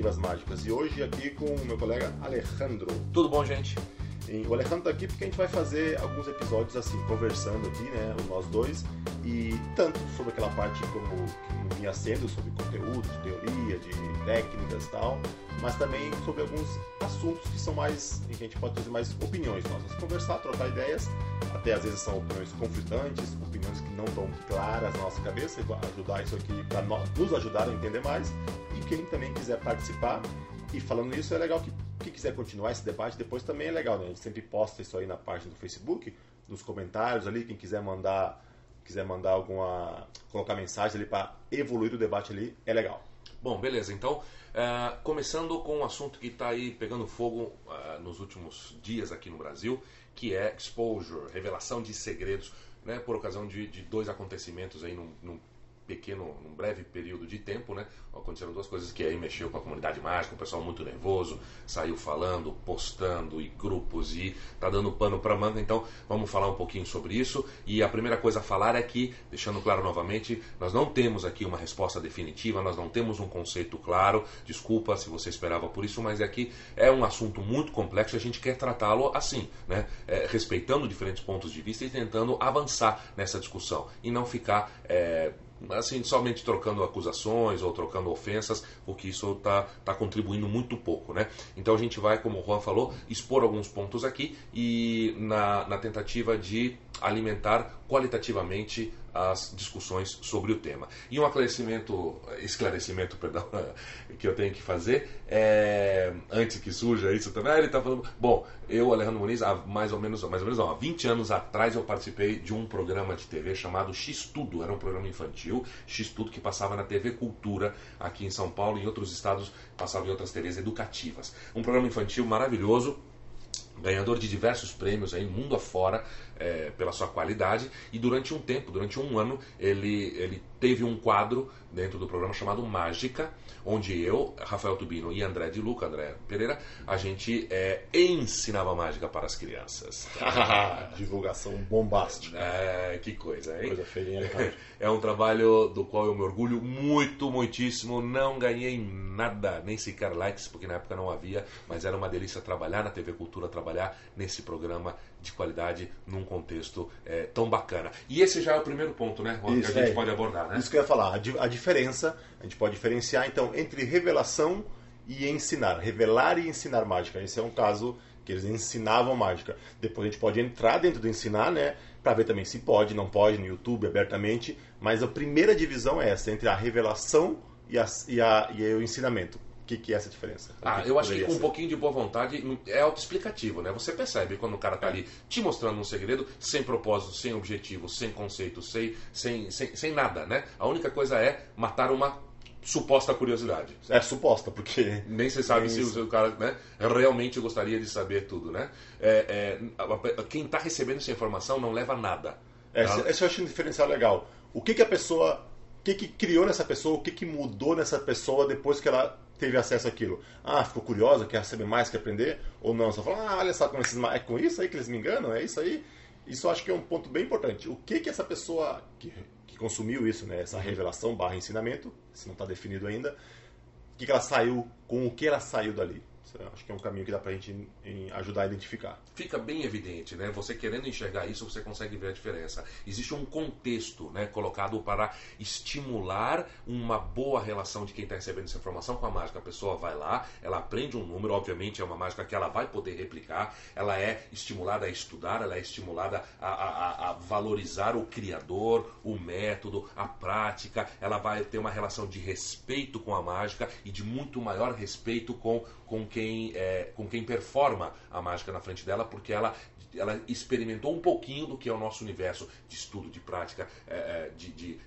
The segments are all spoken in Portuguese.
Mágicas. E hoje aqui com o meu colega Alejandro. Tudo bom, gente? E o Alejandro tá aqui porque a gente vai fazer alguns episódios assim, conversando aqui, né, nós dois, e tanto sobre aquela parte como que vinha sendo, sobre conteúdo, de teoria, de técnicas e tal, mas também sobre alguns assuntos que são mais, em que a gente pode fazer mais opiniões nossas, conversar, trocar ideias, até às vezes são opiniões conflitantes, opiniões que não estão claras na nossa cabeça, ajudar isso aqui para nos ajudar a entender mais, e quem também quiser participar, e falando nisso, é legal que quem quiser continuar esse debate depois também é legal, né? A gente sempre posta isso aí na página do Facebook, nos comentários ali, quem quiser mandar, quiser mandar alguma, colocar mensagem ali para evoluir o debate ali, é legal. Bom, beleza. Então, uh, começando com um assunto que está aí pegando fogo uh, nos últimos dias aqui no Brasil, que é exposure, revelação de segredos, né, por ocasião de, de dois acontecimentos aí num, num pequeno, num breve período de tempo, né? Aconteceram duas coisas que aí mexeu com a comunidade mágica, o pessoal muito nervoso, saiu falando, postando e grupos e tá dando pano para manga. Então, vamos falar um pouquinho sobre isso. E a primeira coisa a falar é que, deixando claro novamente, nós não temos aqui uma resposta definitiva, nós não temos um conceito claro. Desculpa se você esperava por isso, mas aqui é um assunto muito complexo e a gente quer tratá-lo assim, né? É, respeitando diferentes pontos de vista e tentando avançar nessa discussão e não ficar é, assim, somente trocando acusações ou trocando ofensas, porque isso está tá contribuindo muito pouco, né? Então a gente vai, como o Juan falou, expor alguns pontos aqui e na, na tentativa de alimentar qualitativamente as discussões sobre o tema. E um esclarecimento, esclarecimento perdão, que eu tenho que fazer, é, antes que surja isso também, ele está falando, bom, eu, Alejandro Muniz, há mais ou menos, mais ou menos não, há 20 anos atrás eu participei de um programa de TV chamado X-Tudo, era um programa infantil, X-Tudo que passava na TV Cultura aqui em São Paulo e em outros estados passava em outras TVs educativas. Um programa infantil maravilhoso, ganhador de diversos prêmios aí mundo afora é, pela sua qualidade e durante um tempo, durante um ano ele, ele teve um quadro dentro do programa chamado Mágica onde eu, Rafael Tubino e André de Luca, André Pereira, a gente é, ensinava mágica para as crianças. Divulgação bombástica. É, que coisa, hein? Coisa feirinha. é um trabalho do qual eu me orgulho muito, muitíssimo. Não ganhei nada, nem sequer likes, porque na época não havia, mas era uma delícia trabalhar na TV Cultura, trabalhar nesse programa de qualidade num contexto é, tão bacana. E esse já é o primeiro ponto, né, Juan, Isso, que a gente é, pode abordar, né? Isso que eu ia falar, a, a diferença, a gente pode diferenciar então entre revelação e ensinar. Revelar e ensinar mágica. Esse é um caso que eles ensinavam mágica. Depois a gente pode entrar dentro do ensinar, né? Para ver também se pode, não pode, no YouTube, abertamente. Mas a primeira divisão é essa, entre a revelação e, a, e, a, e o ensinamento. Que, que é essa diferença? Ah, que eu acho que com ser? um pouquinho de boa vontade é autoexplicativo, né? Você percebe quando o cara tá ali te mostrando um segredo, sem propósito, sem objetivo, sem conceito, sem, sem, sem, sem nada, né? A única coisa é matar uma suposta curiosidade. É suposta, porque. Nem se sabe se o, o cara né, realmente gostaria de saber tudo, né? É, é, quem está recebendo essa informação não leva nada. É, esse, esse eu acho um diferencial legal. O que, que a pessoa. O que, que criou nessa pessoa? O que, que mudou nessa pessoa depois que ela teve acesso àquilo? Ah, ficou curiosa, quer saber mais, quer aprender? Ou não? Só fala, ah, olha só como esses. É com isso aí que eles me enganam? É isso aí? Isso acho que é um ponto bem importante. O que, que essa pessoa que que consumiu isso, né, essa revelação barra ensinamento, se não está definido ainda, o que, que ela saiu, com o que ela saiu dali. Acho que é um caminho que dá pra gente ajudar a identificar. Fica bem evidente, né? Você querendo enxergar isso, você consegue ver a diferença. Existe um contexto né, colocado para estimular uma boa relação de quem está recebendo essa informação com a mágica. A pessoa vai lá, ela aprende um número, obviamente é uma mágica que ela vai poder replicar, ela é estimulada a estudar, ela é estimulada a, a, a valorizar o criador, o método, a prática, ela vai ter uma relação de respeito com a mágica e de muito maior respeito com, com quem quem, é, com quem performa a mágica na frente dela, porque ela, ela experimentou um pouquinho do que é o nosso universo de estudo, de prática, é, é de, de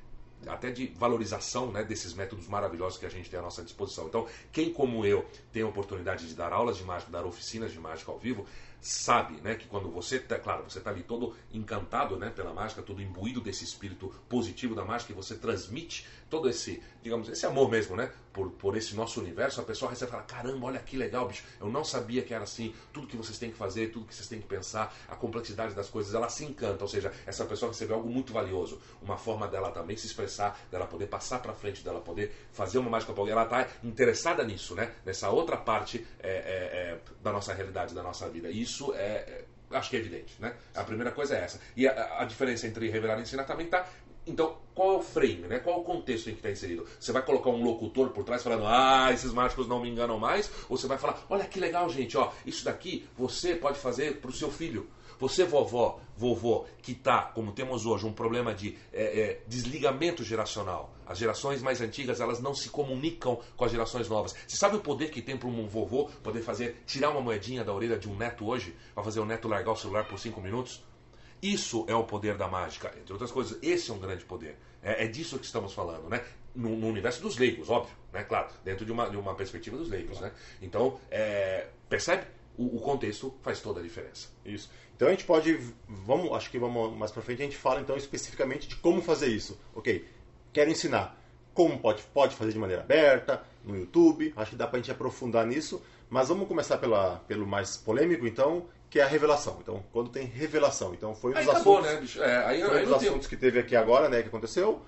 até de valorização né, desses métodos maravilhosos que a gente tem à nossa disposição. Então, quem como eu tem a oportunidade de dar aulas de mágica, dar oficinas de mágica ao vivo, sabe, né, que quando você tá, claro, você tá ali todo encantado, né, pela mágica, todo imbuído desse espírito positivo da mágica e você transmite todo esse, digamos, esse amor mesmo, né, por, por esse nosso universo, a pessoa recebe e fala, caramba, olha que legal, bicho, eu não sabia que era assim, tudo que vocês têm que fazer, tudo que vocês têm que pensar, a complexidade das coisas, ela se encanta, ou seja, essa pessoa recebeu algo muito valioso, uma forma dela também se expressar, dela poder passar para frente, dela poder fazer uma mágica para alguém, ela tá interessada nisso, né, nessa outra parte é, é, é, da nossa realidade, da nossa vida, e isso é, é, acho que é evidente, né? A primeira coisa é essa. E a, a diferença entre revelar e ensinar também está então, qual é o frame, né? Qual é o contexto em que está inserido? Você vai colocar um locutor por trás falando, ah, esses mágicos não me enganam mais? Ou você vai falar, olha que legal, gente, ó, isso daqui você pode fazer para o seu filho. Você, vovó, vovô, que está, como temos hoje, um problema de é, é, desligamento geracional. As gerações mais antigas elas não se comunicam com as gerações novas. Você sabe o poder que tem para um vovô poder fazer tirar uma moedinha da orelha de um neto hoje para fazer o neto largar o celular por cinco minutos? Isso é o poder da mágica, entre outras coisas. Esse é um grande poder. É, é disso que estamos falando, né? No, no, universo dos leigos, óbvio, né? Claro, dentro de uma, de uma perspectiva dos leigos, né? Então, é, percebe? O, o, contexto faz toda a diferença. Isso. Então a gente pode, vamos, acho que vamos mais para frente a gente fala então especificamente de como fazer isso. Ok? Quero ensinar como pode, pode fazer de maneira aberta no YouTube. Acho que dá para a gente aprofundar nisso. Mas vamos começar pela, pelo mais polêmico, então, que é a revelação. Então, quando tem revelação. Então, foi um dos aí assuntos, acabou, né, bicho? É, aí, foi aí um dos assuntos que teve aqui agora, né, que aconteceu.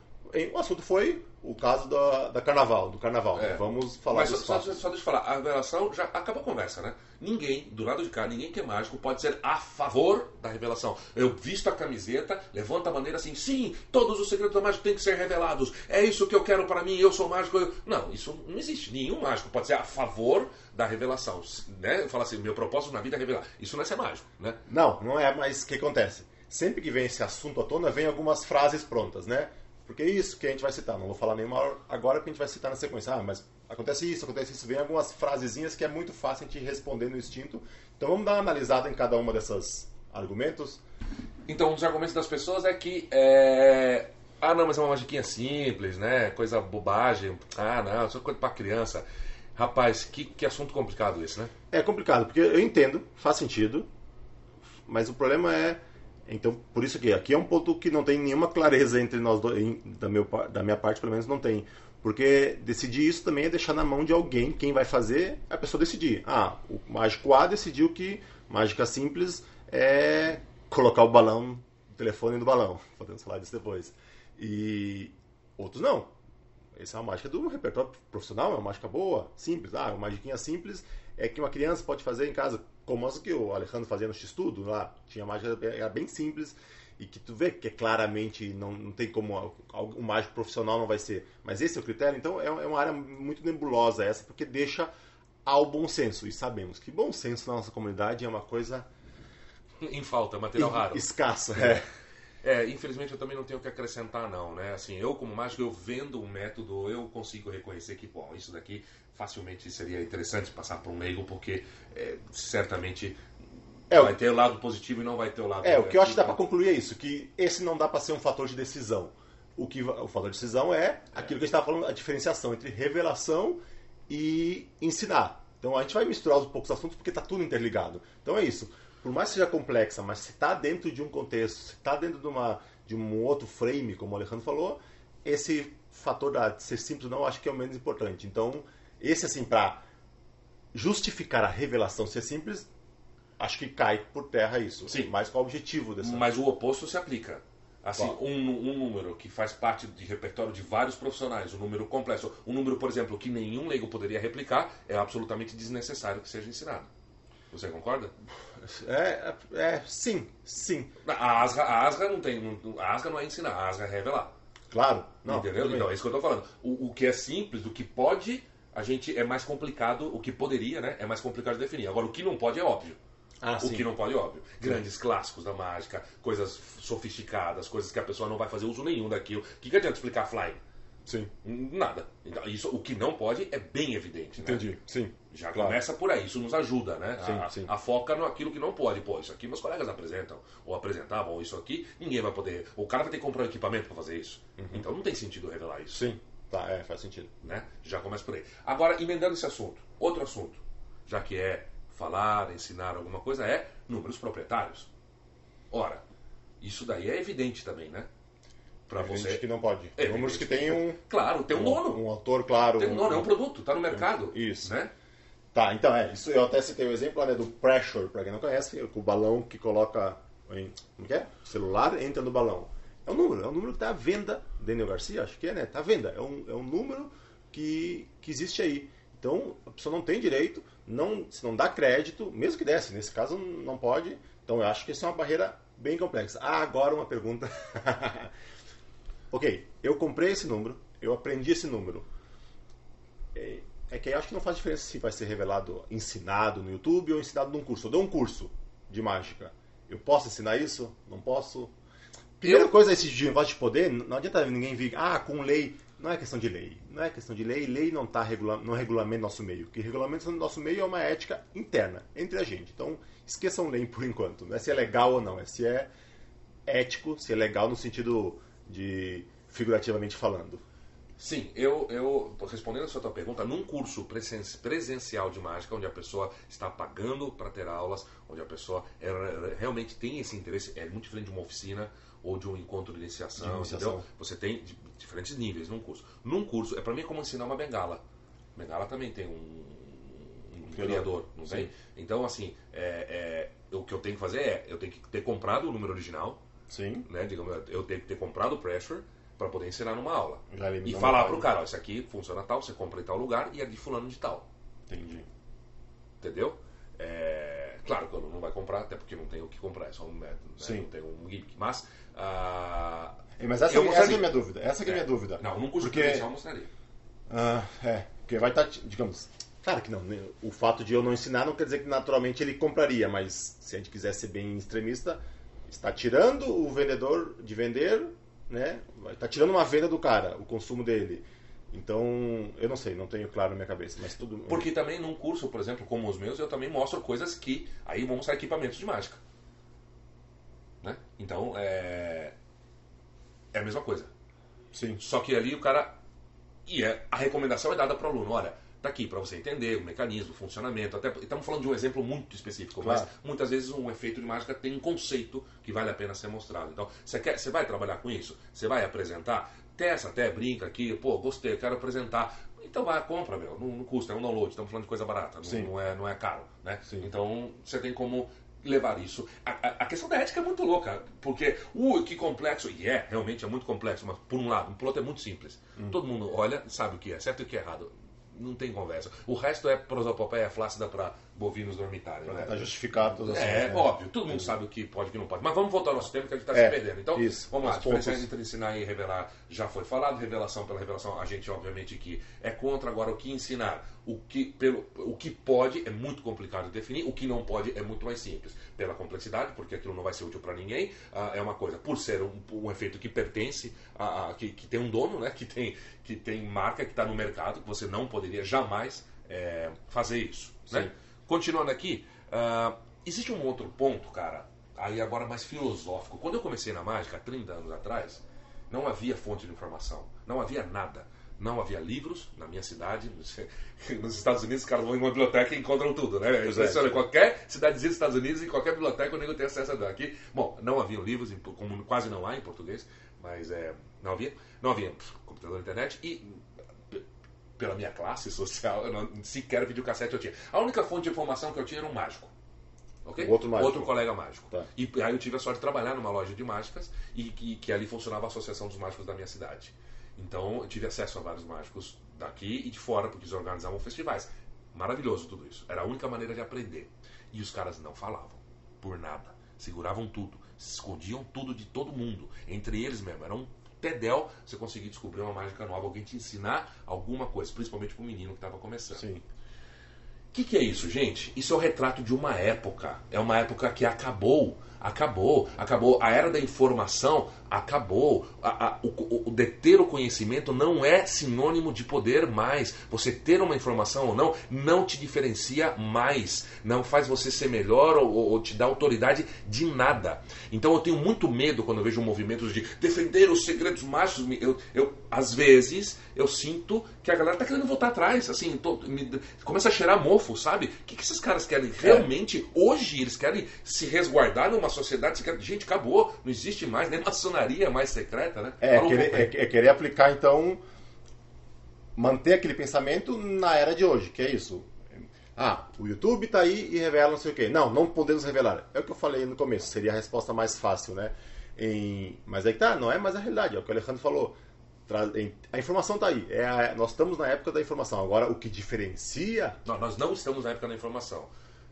O assunto foi o caso da, da carnaval, do carnaval. É. Vamos falar Mas só, só, só deixa eu falar, a revelação já acabou a conversa, né? Ninguém, do lado de cá, ninguém que é mágico pode ser a favor da revelação. Eu visto a camiseta, levanta a bandeira assim, sim, todos os segredos da mágica têm que ser revelados. É isso que eu quero para mim, eu sou mágico. eu-" Não, isso não existe. Nenhum mágico pode ser a favor da revelação. Né? Fala assim, meu propósito na vida é revelar. Isso não é ser mágico, né? Não, não é, mas o que acontece? Sempre que vem esse assunto à tona, vem algumas frases prontas, né? Porque é isso que a gente vai citar. Não vou falar nenhuma agora que a gente vai citar na sequência. Ah, mas acontece isso, acontece isso. Vem algumas frasezinhas que é muito fácil a gente responder no instinto. Então vamos dar uma analisada em cada uma dessas argumentos. Então, um dos argumentos das pessoas é que. É... Ah, não, mas é uma magiquinha simples, né? Coisa bobagem. Ah, não, isso é coisa pra criança. Rapaz, que, que assunto complicado esse, né? É complicado, porque eu entendo, faz sentido, mas o problema é. Então, por isso que aqui é um ponto que não tem nenhuma clareza entre nós dois, em- da, meu, da minha parte, pelo menos não tem. Porque decidir isso também é deixar na mão de alguém, quem vai fazer, é a pessoa decidir. Ah, o mágico A decidiu que mágica simples é colocar o balão, o telefone no balão. Podemos falar disso depois. E outros não. Essa é uma mágica do repertório profissional, é uma mágica boa, simples. Ah, uma magiquinha simples é que uma criança pode fazer em casa, como as que o Alejandro fazia no X-Tudo lá. Tinha mágica, era bem simples e que tu vê que é claramente não, não tem como um mágico profissional não vai ser. Mas esse é o critério, então é, é uma área muito nebulosa essa, porque deixa ao bom senso. E sabemos que bom senso na nossa comunidade é uma coisa Em falta, material raro. escassa. É. É, infelizmente eu também não tenho o que acrescentar não, né? Assim, eu como mágico, eu vendo um método, eu consigo reconhecer que, bom, isso daqui facilmente seria interessante passar para um leigo, porque é, certamente É, vai ter o lado positivo e não vai ter o lado É, o que eu acho que dá negativo. pra concluir é isso, que esse não dá pra ser um fator de decisão. O que o fator de decisão é aquilo que a gente estava falando, a diferenciação entre revelação e ensinar. Então a gente vai misturar os poucos assuntos porque tá tudo interligado. Então é isso. Por mais que seja complexa, mas se está dentro de um contexto, se está dentro de, uma, de um outro frame, como o Alejandro falou, esse fator de ser simples não, acho que é o menos importante. Então, esse assim, para justificar a revelação ser simples, acho que cai por terra isso. Sim. Mas qual o objetivo dessa... Mas o oposto se aplica. Assim, um, um número que faz parte de repertório de vários profissionais, um número complexo, um número, por exemplo, que nenhum leigo poderia replicar, é absolutamente desnecessário que seja ensinado. Você concorda? É, é, sim, sim. A Asga, a Asga não tem. não- A Asga não é ensinar, a Asga é revelar. Claro. Não, entendeu? Então, é isso que eu tô falando. O, o que é simples, o que pode, a gente é mais complicado, o que poderia, né? É mais complicado de definir. Agora, o que não pode é óbvio. Ah, o sim. que não pode é óbvio. Grandes clássicos da mágica, coisas sofisticadas, coisas que a pessoa não vai fazer uso nenhum daquilo. O que, que adianta explicar flying? Sim, Nada. Então, isso, o que não pode é bem evidente. né? entendi. Sim. Já Claro. começa por aí, isso nos ajuda, né? Sim, a, sim. a foca naquilo que não pode. Pô, isso aqui meus colegas apresentam, ou apresentavam, ou isso aqui, ninguém vai poder. O cara vai ter que comprar um equipamento para fazer isso. Então não tem sentido revelar isso. Sim. Tá, é, faz sentido. Né? Já começa por aí. Agora, emendando esse assunto, outro assunto, já que é falar, ensinar alguma coisa é números proprietários. Ora, isso daí é evidente também, né? Para você que não pode. É, números que tem um claro, tem um, um dono, um autor claro. Tem um dono, é um produto, está no mercado. Isso. Né? Tá, então é, isso eu até citei o exemplo né, do pressure, para quem não conhece, o balão que coloca em, como que é? O celular entra no balão. É um número, é um número que está à venda. Daniel Garcia, acho que é, né? Está à venda. É um, é um número que, que existe aí. Então a pessoa não tem direito, não, se não dá crédito, mesmo que desse, nesse caso não pode. Então eu acho que isso é uma barreira bem complexa. Ah, agora uma pergunta. ok, eu comprei esse número, eu aprendi esse número. É, é que eu acho que não faz diferença se vai ser revelado, ensinado no YouTube ou ensinado num curso. Eu dou um curso de mágica. Eu posso ensinar isso? Não posso? Primeira eu... coisa, esse negócio de poder, não adianta ninguém vir, ah, com lei. Não é questão de lei. Não é questão de lei. Lei não está regula não regulamenta nosso meio. Que regulamenta no nosso meio é uma ética interna, entre a gente. Então, esqueçam lei por enquanto. Não é se é legal ou não, é se é ético, se é legal no sentido de figurativamente falando. Sim, eu, eu respondendo a sua tua pergunta, num curso presencial de mágica, onde a pessoa está pagando para ter aulas, onde a pessoa é, realmente tem esse interesse, é muito diferente de uma oficina ou de um encontro de iniciação, de iniciação. entendeu? Você tem diferentes níveis num curso. Num curso, é para mim como ensinar uma bengala. Bengala também tem um, um criador, não tem? Então, assim, é, é, o que eu tenho que fazer é, eu tenho que ter comprado o número original, Sim. Né, digamos, eu tenho que ter comprado o Pressure, para poder ensinar numa aula. E falar para o cara, ó, isso aqui funciona tal, você compra em tal lugar e é de fulano de tal. Entendi. Entendeu? É, claro que eu não vai comprar, até porque não tem o que comprar, é só um método, né? Sim. não tem um gimmick. Mas. Ah, mas essa, essa é a minha dúvida. Essa é, a minha é. dúvida. Não, num curso porque, presencial eu mostraria. Ah, é, porque vai estar, tá, digamos. Claro que não. Né? O fato de eu não ensinar não quer dizer que naturalmente ele compraria, mas se a gente quiser ser bem extremista, está tirando o vendedor de vender né? Tá tirando uma venda do cara, o consumo dele. Então, eu não sei, não tenho claro na minha cabeça, mas tudo. Porque também num curso, por exemplo, como os meus, eu também mostro coisas que aí vão mostrar equipamentos de mágica. Né? Então, é é a mesma coisa. Sim. Só que ali o cara e é, a recomendação é dada para o aluno, olha, tá aqui para você entender o mecanismo, o funcionamento. Até estamos falando de um exemplo muito específico, claro. mas muitas vezes um efeito de mágica tem um conceito que vale a pena ser mostrado. Então, você quer, você vai trabalhar com isso? Você vai apresentar? Testa até, brinca aqui, pô, gostei, quero apresentar. Então vai, compra, meu, não, não custa, é um download, estamos falando de coisa barata, não, não, é, não é caro, né? Sim. Então você tem como levar isso. A, a, a, questão da ética é muito louca, porque, uh, que complexo, e é, realmente é muito complexo, mas por um lado, por outro é muito simples. Hum. Todo mundo olha, sabe o que é certo e o que é errado não tem conversa. O resto é prosopopeia flácida para bovinos dormitários. Né? Tá justificado tudo assim. É, né? óbvio, todo mundo sabe o que pode e o que não pode. Mas vamos voltar ao nosso tempo que a gente está é, se perdendo. Então, isso, vamos lá. A diferença entre ensinar e revelar já foi falado. Revelação pela revelação, a gente obviamente que é contra. Agora, o que ensinar? O que, pelo, o que pode é muito complicado de definir, o que não pode é muito mais simples. Pela complexidade, porque aquilo não vai ser útil para ninguém, uh, é uma coisa. Por ser um, um efeito que pertence, a, a, que, que tem um dono, né, que, tem, que tem marca, que está no mercado, que você não poderia jamais é, fazer isso. Né? Continuando aqui, uh, existe um outro ponto, cara, aí agora mais filosófico. Quando eu comecei na mágica, 30 anos atrás, não havia fonte de informação, não havia nada. Não havia livros na minha cidade. Nos Estados Unidos, os caras vão em uma biblioteca e encontram tudo, né? É, qualquer cidadezinha dos Estados Unidos, em qualquer biblioteca, o nego tem acesso a aqui. Bom, não havia livros, como quase não há em português, mas é, não havia. Não havia computador, internet e pela minha classe social, eu não, sequer videocassete eu tinha. A única fonte de informação que eu tinha era um mágico. Okay? Outro, mágico. Outro colega mágico. Tá. E aí eu tive a sorte de trabalhar numa loja de mágicas e que, que ali funcionava a Associação dos Mágicos da minha cidade. Então eu tive acesso a vários mágicos daqui e de fora, porque eles organizavam festivais. Maravilhoso tudo isso. Era a única maneira de aprender. E os caras não falavam. Por nada. Seguravam tudo. Escondiam tudo de todo mundo. Entre eles mesmo. Era um pedel você conseguir descobrir uma mágica nova. Alguém te ensinar alguma coisa. Principalmente para o menino que estava começando. Sim. O que, que é isso, gente? Isso é o retrato de uma época. É uma época que acabou. Acabou, acabou. A era da informação acabou. A, a, o, o deter o conhecimento não é sinônimo de poder mais. Você ter uma informação ou não não te diferencia mais. Não faz você ser melhor ou, ou te dá autoridade de nada. Então eu tenho muito medo quando eu vejo movimentos de defender os segredos mágicos. Eu, eu, às vezes eu sinto que a galera tá querendo voltar atrás. Assim, tô, me, começa a cheirar mofo, sabe? O que, que esses caras querem? É. Realmente, é. hoje, eles querem se resguardar numa sociedade secreta. Gente, acabou. Não existe mais nem maçonaria mais secreta, né? É, querer, é, é querer aplicar, então, manter aquele pensamento na era de hoje, que é isso. Ah, o YouTube está aí e revela não sei o quê. Não, não podemos revelar. É o que eu falei no começo, seria a resposta mais fácil, né? Em... Mas aí tá, não é mais a realidade, é o que o Alejandro falou. A informação está aí. É a... Nós estamos na época da informação. Agora, o que diferencia. Não, nós não estamos na época da informação.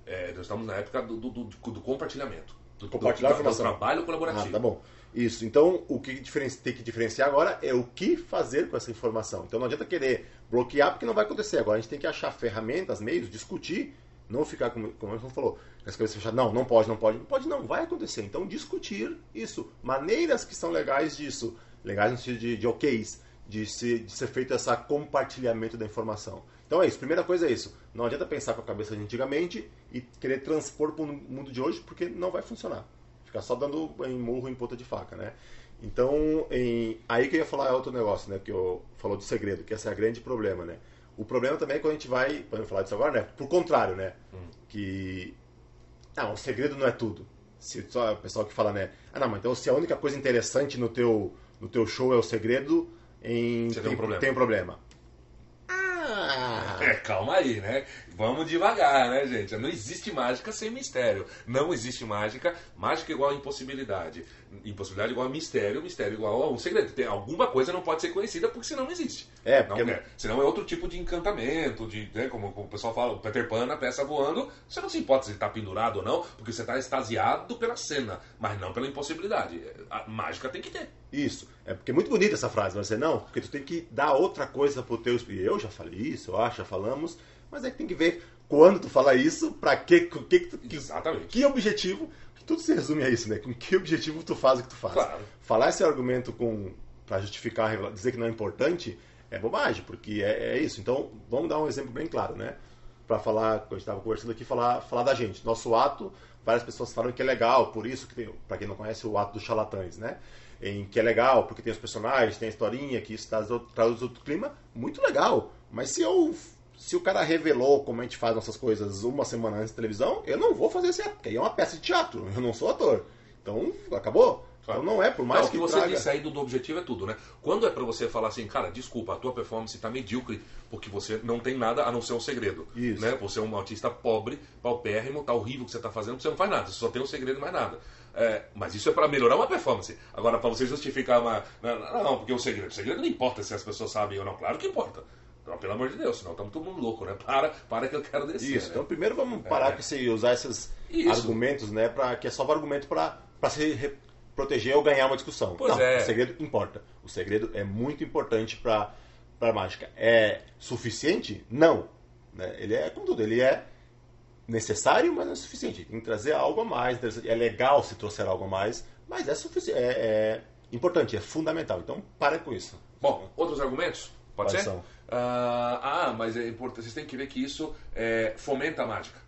É, nós estamos na época do, do, do, do compartilhamento. Do, compartilhar do, informação. do trabalho colaborativo. Ah, tá bom. Isso. Então, o que tem que diferenciar agora é o que fazer com essa informação. Então, não adianta querer bloquear, porque não vai acontecer. Agora, a gente tem que achar ferramentas, meios, discutir, não ficar, como, como o falou, com as cabeças fechadas. Não, não pode, não pode. Não pode, não. Vai acontecer. Então, discutir isso. Maneiras que são legais disso. Legais no sentido de, de OKs. De, se, de ser feito esse compartilhamento da informação. Então é isso. Primeira coisa é isso. Não adianta pensar com a cabeça de antigamente e querer transpor para o mundo de hoje, porque não vai funcionar. Ficar só dando em murro em ponta de faca, né? Então, em... aí que eu ia falar é outro negócio, né? Que eu falou do segredo, que esse é o grande problema, né? O problema também é quando a gente vai, podemos falar disso agora, né? Por contrário, né? Hum. Que não, o segredo não é tudo. Se só o pessoal que fala, né? Ah, não, mas então se a única coisa interessante no teu no teu show é o segredo, em tem, tem um problema. Tem um problema. É, calma aí, né? Vamos devagar, né, gente? Não existe mágica sem mistério. Não existe mágica. Mágica igual a impossibilidade. Impossibilidade igual a mistério. Mistério igual a um segredo. Tem, alguma coisa não pode ser conhecida porque senão não existe. É, porque... Não, é. Senão é outro tipo de encantamento, de, né, como, como, o pessoal fala, o Peter Pan na peça voando. Você não se importa se está pendurado ou não, porque você está extasiado pela cena, mas não pela impossibilidade. A mágica tem que ter. Isso. É porque é muito bonita essa frase, mas você não, porque tu tem que dar outra coisa pro teu. E eu já falei isso, eu acho, já falamos mas é que tem que ver quando tu fala isso, pra que, que, que, Exatamente. que objetivo, tudo se resume a isso, né? Com que objetivo tu faz o que tu faz. Claro. Falar esse argumento com para justificar, dizer que não é importante, é bobagem, porque é, é, isso. Então, vamos dar um exemplo bem claro, né? Para falar, quando a gente estava conversando aqui, falar, falar da gente. Nosso ato, várias pessoas falam que é legal, por isso que tem, para quem não conhece, o ato dos charlatães, né? Em que é legal, porque tem os personagens, tem a historinha, que isso traz outro, traz outro clima, muito legal. Mas se eu se o cara revelou como a gente faz nossas coisas uma semana antes da televisão, eu não vou fazer ato, porque aí é uma peça de teatro, eu não sou ator. Então, acabou. Claro. Então não é, por mais não, que, você traga... disse aí do, do, objetivo é tudo, né? Quando é para você falar assim, cara, desculpa, a tua performance está medíocre, porque você não tem nada a não ser um segredo. Isso. Né? Você é um artista pobre, paupérrimo, tá horrível o que você está fazendo, você não faz nada, você só tem um segredo e mais nada. É, mas isso é para melhorar uma performance. Agora, para você justificar uma. Não, não, porque o segredo. O segredo não importa se as pessoas sabem ou não. Claro que importa. Então, pelo amor de Deus, senão estamos todo mundo louco, né? Para, para que eu quero descer. Isso, né? então primeiro vamos parar é. com esse, usar esses Isso. argumentos, né? Pra, que é só um argumento para se proteger ou ganhar uma discussão. Pois Não, é. o segredo importa. O segredo é muito importante para a mágica. É suficiente? Não. Né? Ele é como tudo, ele é necessário, mas não é suficiente. Tem que trazer algo a mais. É legal se trouxer algo a mais, mas é suficiente. É, é importante, é fundamental. Então, para com isso. Bom, outros argumentos? Pode Quais ser? São? Uh, ah, mas é importante. Vocês têm que ver que isso é, fomenta a mágica.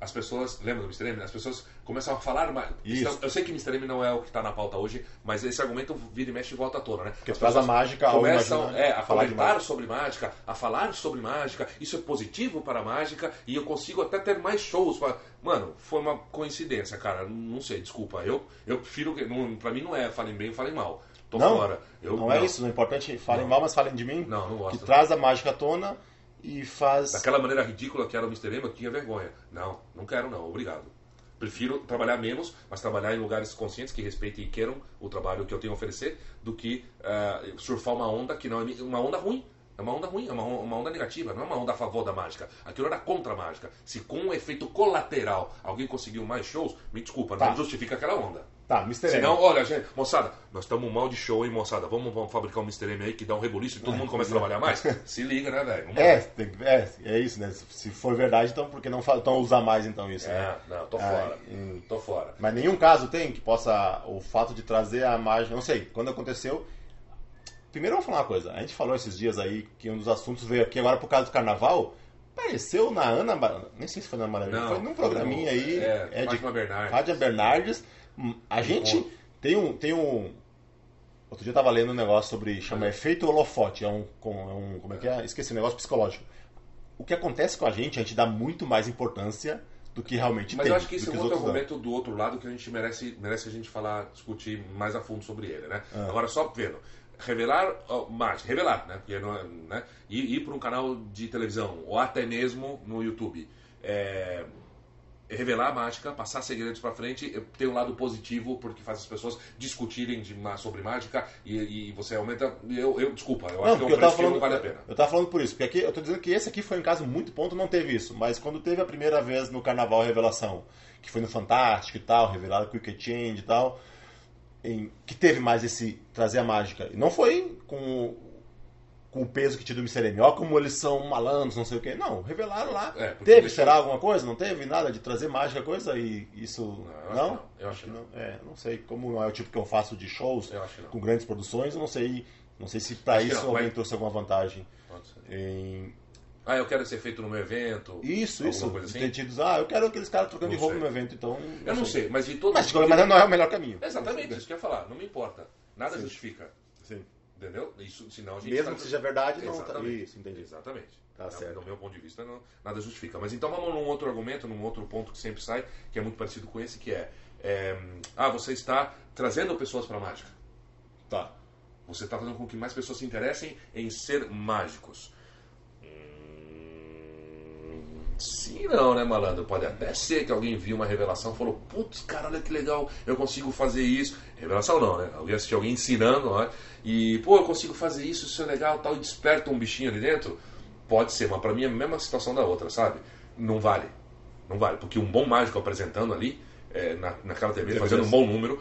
As pessoas, lembra do Mr. M? As pessoas começam a falar mais. Isso. Eu sei que Mr. M não é o que está na pauta hoje, mas esse argumento vira e mexe e volta à tona, né? Porque traz a mágica ao começam é, a falar comentar sobre mágica, a falar sobre mágica. Isso é positivo para a mágica e eu consigo até ter mais shows. Pra... Mano, foi uma coincidência, cara. Não sei, desculpa. Eu, eu prefiro pra mim não é falem bem ou falem mal. Tô não, fora. Eu, não, é isso, não é importante. Falem mal, mas falem de mim. Não, não gosto. Que traz a mágica à tona e faz. Daquela maneira ridícula que era o Mr. Eu tinha vergonha. Não, não quero não, obrigado. Prefiro trabalhar menos, mas trabalhar em lugares conscientes que respeitem e queiram o trabalho que eu tenho a oferecer, do que uh, surfar uma onda que não é uma onda ruim. É uma onda ruim, é uma, uma onda negativa, não é uma onda a favor da mágica. Aquilo era contra a mágica. Se com um efeito colateral alguém conseguiu mais shows, me desculpa, Tá. não justifica aquela onda. Tá, Mr. M. Senão, olha, gente, moçada, nós estamos mal de show, hein, moçada? Vamos, vamos fabricar um Mr. M aí que dá um rebuliço e todo mundo começa a trabalhar mais? Se liga, né, velho? É, tem é, é isso, né? Se for verdade, então por que não, então usar mais então isso, né? É, não, tô Ah, fora. hum. Tô fora. Mas nenhum caso tem que possa. O fato de trazer a mágica. Não sei, quando aconteceu. Primeiro vamos falar uma coisa. A gente falou esses dias aí que um dos assuntos veio aqui agora por causa do carnaval. Apareceu na Ana. Nem sei se foi na Maravilha. Não, Foi num programinha no- aí. É, é de Fátima Bernardes. Bernardes. Hum, A gente tem um. Tem um Outro dia eu tava lendo um negócio sobre. chama efeito holofote. É um, é um. Como é que é? Esqueci, um negócio psicológico. O que acontece com a gente, a gente dá muito mais importância do que realmente Mas tem. eu acho que esse é um outro argumento do outro lado que a gente merece, merece a gente falar, discutir mais a fundo sobre ele, né? Ah. Agora, só vendo, revelar mágica, revelar, né? Porque não é, né? Ir, ir para um canal de televisão ou até mesmo no YouTube, é, revelar a mágica, passar segredos para frente, tem um lado positivo porque faz as pessoas discutirem de, sobre mágica e, e você aumenta. Eu, eu desculpa, eu acho que é um porque preço que não vale a pena. Eu tava falando por isso, porque aqui, eu tô dizendo que esse aqui foi um caso muito ponto, não teve isso. Mas quando teve a primeira vez no Carnaval Revelação, que foi no Fantástico e tal, revelado Quick Change e tal, em- que teve mais esse trazer a mágica. E não foi com, com o peso que tinha do Mr. M. Ó, como eles são malandros, não sei o quê. Não, revelaram lá. É, teve, deixa- será alguma coisa? Não teve nada de trazer mágica, coisa? E isso. eu acho Não? não, eu acho que não. É, não sei. Como não é o tipo que eu faço de shows Eu não. com grandes produções, eu não sei. Não sei se que isso não, alguém trouxe alguma vantagem. Em... Ah, eu quero ser feito no meu evento. Isso, isso. coisa assim? Ter tido, ah, eu quero aqueles caras trocando Não de roupa sei. no meu evento, então. Eu não sei, mas de todo Mas, de qualquer maneira, não é o melhor caminho. Exatamente, isso que eu ia falar. Não me importa. Nada Sim. justifica. Sim. Entendeu? Isso, senão a gente Mesmo tá- que seja verdade, não. Tá... Exatamente. Isso, entendi. Exatamente. Tá Na- certo. Do meu ponto de vista, não- nada justifica. Mas então vamos num outro argumento, num outro ponto que sempre sai, que é muito parecido com esse, que é, é, ah, você está trazendo pessoas para a mágica. Tá. Você está fazendo com que mais pessoas se interessem em ser mágicos. Sim, não, né, malandro? Pode até ser que alguém viu uma revelação e falou: Putz, cara, olha que legal, eu consigo fazer isso. Revelação não, né? Alguém assistiu alguém ensinando, né? E, pô, eu consigo fazer isso, isso é legal, tal, e desperta um bichinho ali dentro. Pode ser, mas pra mim é a mesma situação da outra, sabe? Não vale. Não vale, porque um bom mágico apresentando ali, é, na, naquela TV, Deve fazendo ser. um bom número,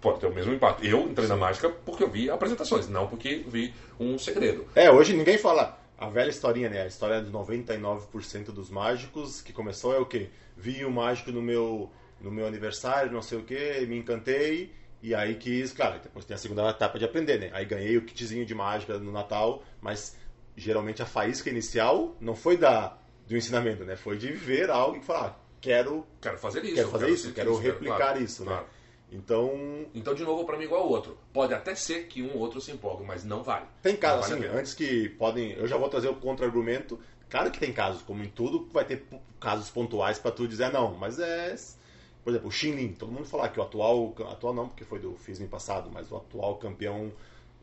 pode ter o mesmo impacto. Eu entrei na mágica porque eu vi apresentações, não porque vi um segredo. É, hoje ninguém fala. A velha historinha, né? A história de 99% dos mágicos, que começou é o quê? Vi o mágico no meu, no meu aniversário, não sei o quê, me encantei, e aí quis, claro, depois tem a segunda etapa de aprender, né? Aí ganhei o kitzinho de mágica no Natal, mas geralmente a faísca inicial não foi da, do ensinamento, né? Foi de ver algo e falar, ah, quero, Quero fazer isso. quero fazer isso, ser quero isso, replicar claro, isso, né? claro. Então, Então, de novo, para mim, igual ao outro. Pode até ser que um ou outro se empolgue, mas não vale. Tem casos, vale assim, antes que podem. Eu já vou trazer o contra-argumento. Claro que tem casos, como em tudo, vai ter casos pontuais pra tu dizer não, mas é. Por exemplo, o Xinlin, todo mundo fala que o atual. Atual não, porque foi do FISM passado, mas o atual campeão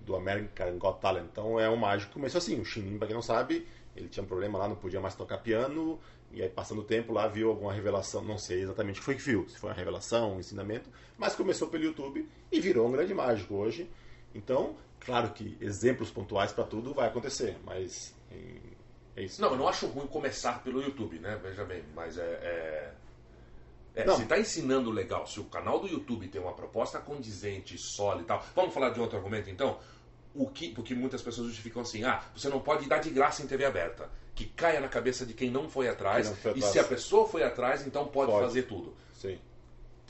do American Got Talent. Então é um mágico começou assim. O Xinlin, pra quem não sabe, ele tinha um problema lá, não podia mais tocar piano. E aí, passando o tempo lá, viu alguma revelação, não sei exatamente o que foi que viu, se foi uma revelação, um ensinamento, mas começou pelo YouTube e virou um grande mágico hoje. Então, claro que exemplos pontuais para tudo vai acontecer, mas é isso. Não, eu não acho ruim começar pelo YouTube, né? Veja bem, mas é. é... É, Não. se tá ensinando legal, se o canal do YouTube tem uma proposta condizente, sólida e tal. Vamos falar de outro argumento então? O que, porque muitas pessoas justificam assim: ah, você não pode dar de graça em TV aberta. Que caia na cabeça de quem não foi atrás. Não foi E se a pessoa foi atrás, então pode, Pode. fazer tudo. Sim.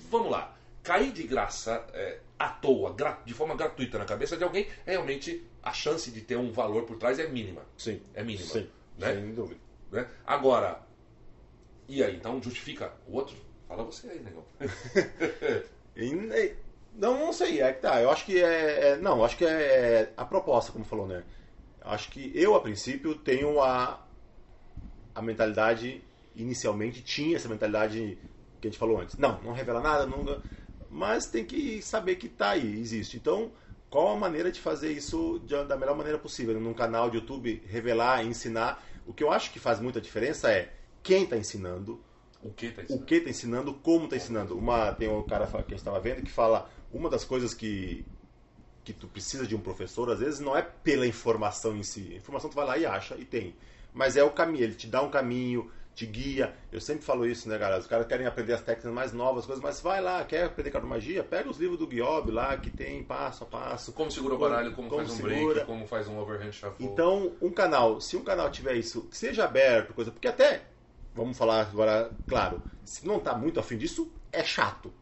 Vamos lá. Cair de graça é, à toa, de forma gratuita na cabeça de alguém, realmente a chance de ter um valor por trás é mínima. Sim. É mínima. Sim. Né? Sem dúvida. né? Agora, e aí? Então justifica o outro? Fala você aí, negão. Não, não sei, é que tá. Eu acho que é. é- não, acho que é a proposta, como falou, né? Acho que eu, a princípio, tenho a, a mentalidade, inicialmente tinha essa mentalidade que a gente falou antes. Não, não revela nada, nunca. Mas tem que saber que tá aí, existe. Então, qual a maneira de fazer isso da melhor maneira possível? Num canal de YouTube, revelar, ensinar. O que eu acho que faz muita diferença é quem está ensinando, O que tá o ensinando? que está ensinando, como está ensinando. Uma, tem um cara que a gente estava vendo que fala uma das coisas que que tu precisa de um professor, às vezes não é pela informação em si. A informação tu vai lá e acha e tem. Mas é o caminho, ele te dá um caminho, te guia. Eu sempre falo isso, né, galera? Os caras querem aprender as técnicas mais novas, coisas, mas vai lá, quer aprender cartomagia? Pega os livros do Guiob lá, que tem passo a passo. Como segura o baralho, como, como faz um segura. break, como faz um overhand shuffle. Então, um canal, se um canal tiver isso, seja aberto, coisa, porque até, vamos falar agora, claro, se não tá muito afim disso, é chato.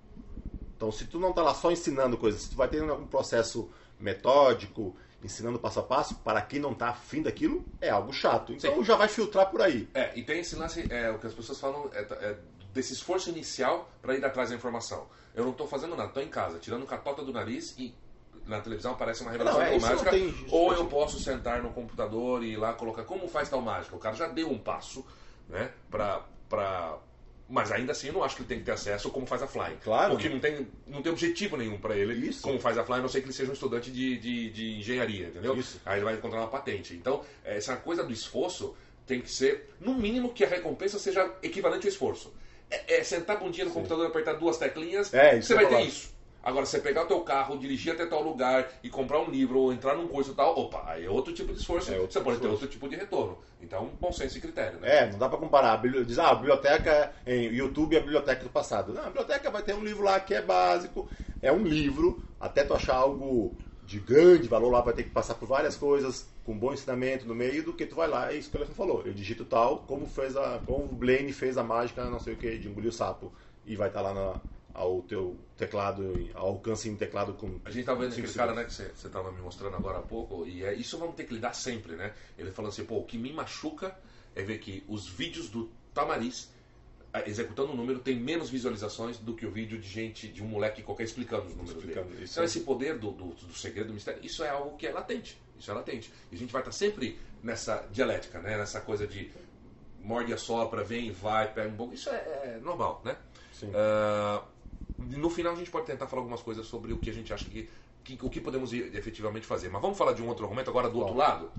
Então, se tu não tá lá só ensinando coisas, se tu vai ter algum processo metódico, ensinando passo a passo, para quem não está afim daquilo, é algo chato. Então Sim. já vai filtrar por aí. É, e tem esse lance, é, o que as pessoas falam é, é desse esforço inicial para ir atrás da informação. Eu não estou fazendo nada, estou em casa, tirando catota do nariz e na televisão aparece uma revelação não, é, mágica. Ou eu posso sentar no computador e ir lá colocar como faz tal mágica. O cara já deu um passo né, para mas ainda assim eu não acho que ele tem que ter acesso como faz a Fly. Claro. Porque não tem, não tem objetivo nenhum para ele Isso. como faz a Fly, a não ser que ele seja um estudante de, de, de engenharia, entendeu? Isso. Aí ele vai encontrar uma patente. Então, essa coisa do esforço tem que ser, no mínimo, que a recompensa seja equivalente ao esforço. É, é sentar bundinha no Sim. computador, apertar duas teclinhas, é, você vai ter isso. Agora, você pegar o teu carro, dirigir até tal lugar e comprar um livro ou entrar num curso e tal, opa, aí é outro tipo de esforço. É você pode ter outro tipo de retorno. Então, bom senso e critério. Né? É, não dá para comparar. Diz, ah, a biblioteca em YouTube é a biblioteca do passado. Não, a biblioteca vai ter um livro lá que é básico, é um livro, até tu achar algo de grande valor lá, vai ter que passar por várias coisas, com bom ensinamento no meio, do que tu vai lá, é isso que o falou. Eu digito tal, como fez a. como o Blaine fez a mágica, não sei o que, de engolir o sapo. E vai estar tá lá na ao teu teclado, ao alcance em teclado com. A gente tava vendo aquele cara, né, que você estava me mostrando agora há pouco, e é, isso vamos ter que lidar sempre, né? Ele falando assim, pô, o que me machuca é ver que os vídeos do Tamariz executando o número tem menos visualizações do que o vídeo de gente, de um moleque qualquer explicando os números explicando dele. Então esse poder do, do, do, segredo, do mistério, isso é algo que é latente. Isso é latente. E a gente vai estar sempre nessa dialética, né? Nessa coisa de morde a sopra, vem e vai, pega um pouco. Isso é, é normal, né? Sim. Uh, no final a gente pode tentar falar algumas coisas sobre o que a gente acha que, que o que podemos efetivamente fazer. Mas vamos falar de um outro argumento agora do outro lado.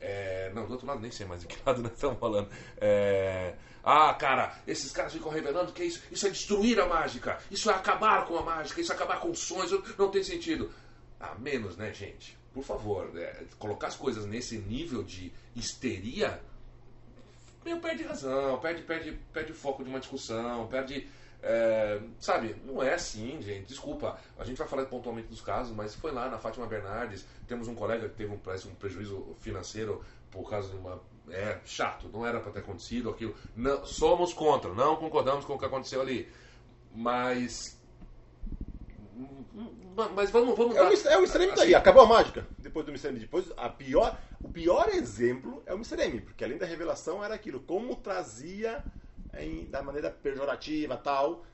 É, não, do outro lado nem sei mais de que lado nós estamos falando. É, ah, cara, esses caras ficam revelando que isso, isso é destruir a mágica, isso é acabar com a mágica, isso é acabar com os sonhos, não tem sentido. Ah, menos, né, gente? Por favor, é, colocar as coisas nesse nível de histeria, meu, perde razão, perde, perde, perde foco de uma discussão, perde é, sabe, não é assim, gente. Desculpa, a gente vai falar pontualmente dos casos, mas foi lá na Fátima Bernardes. Temos um colega que teve um, parece, um prejuízo financeiro por causa de uma. É chato, não era para ter acontecido aquilo. Não, somos contra, não concordamos com o que aconteceu ali. Mas. Mas vamos, vamos é, o, é o extremo assim, daí, acabou a mágica. Depois do Mr. M. Depois, a pior, o pior exemplo é o Mr. M, porque além da revelação era aquilo, como trazia em, da maneira pejorativa tal.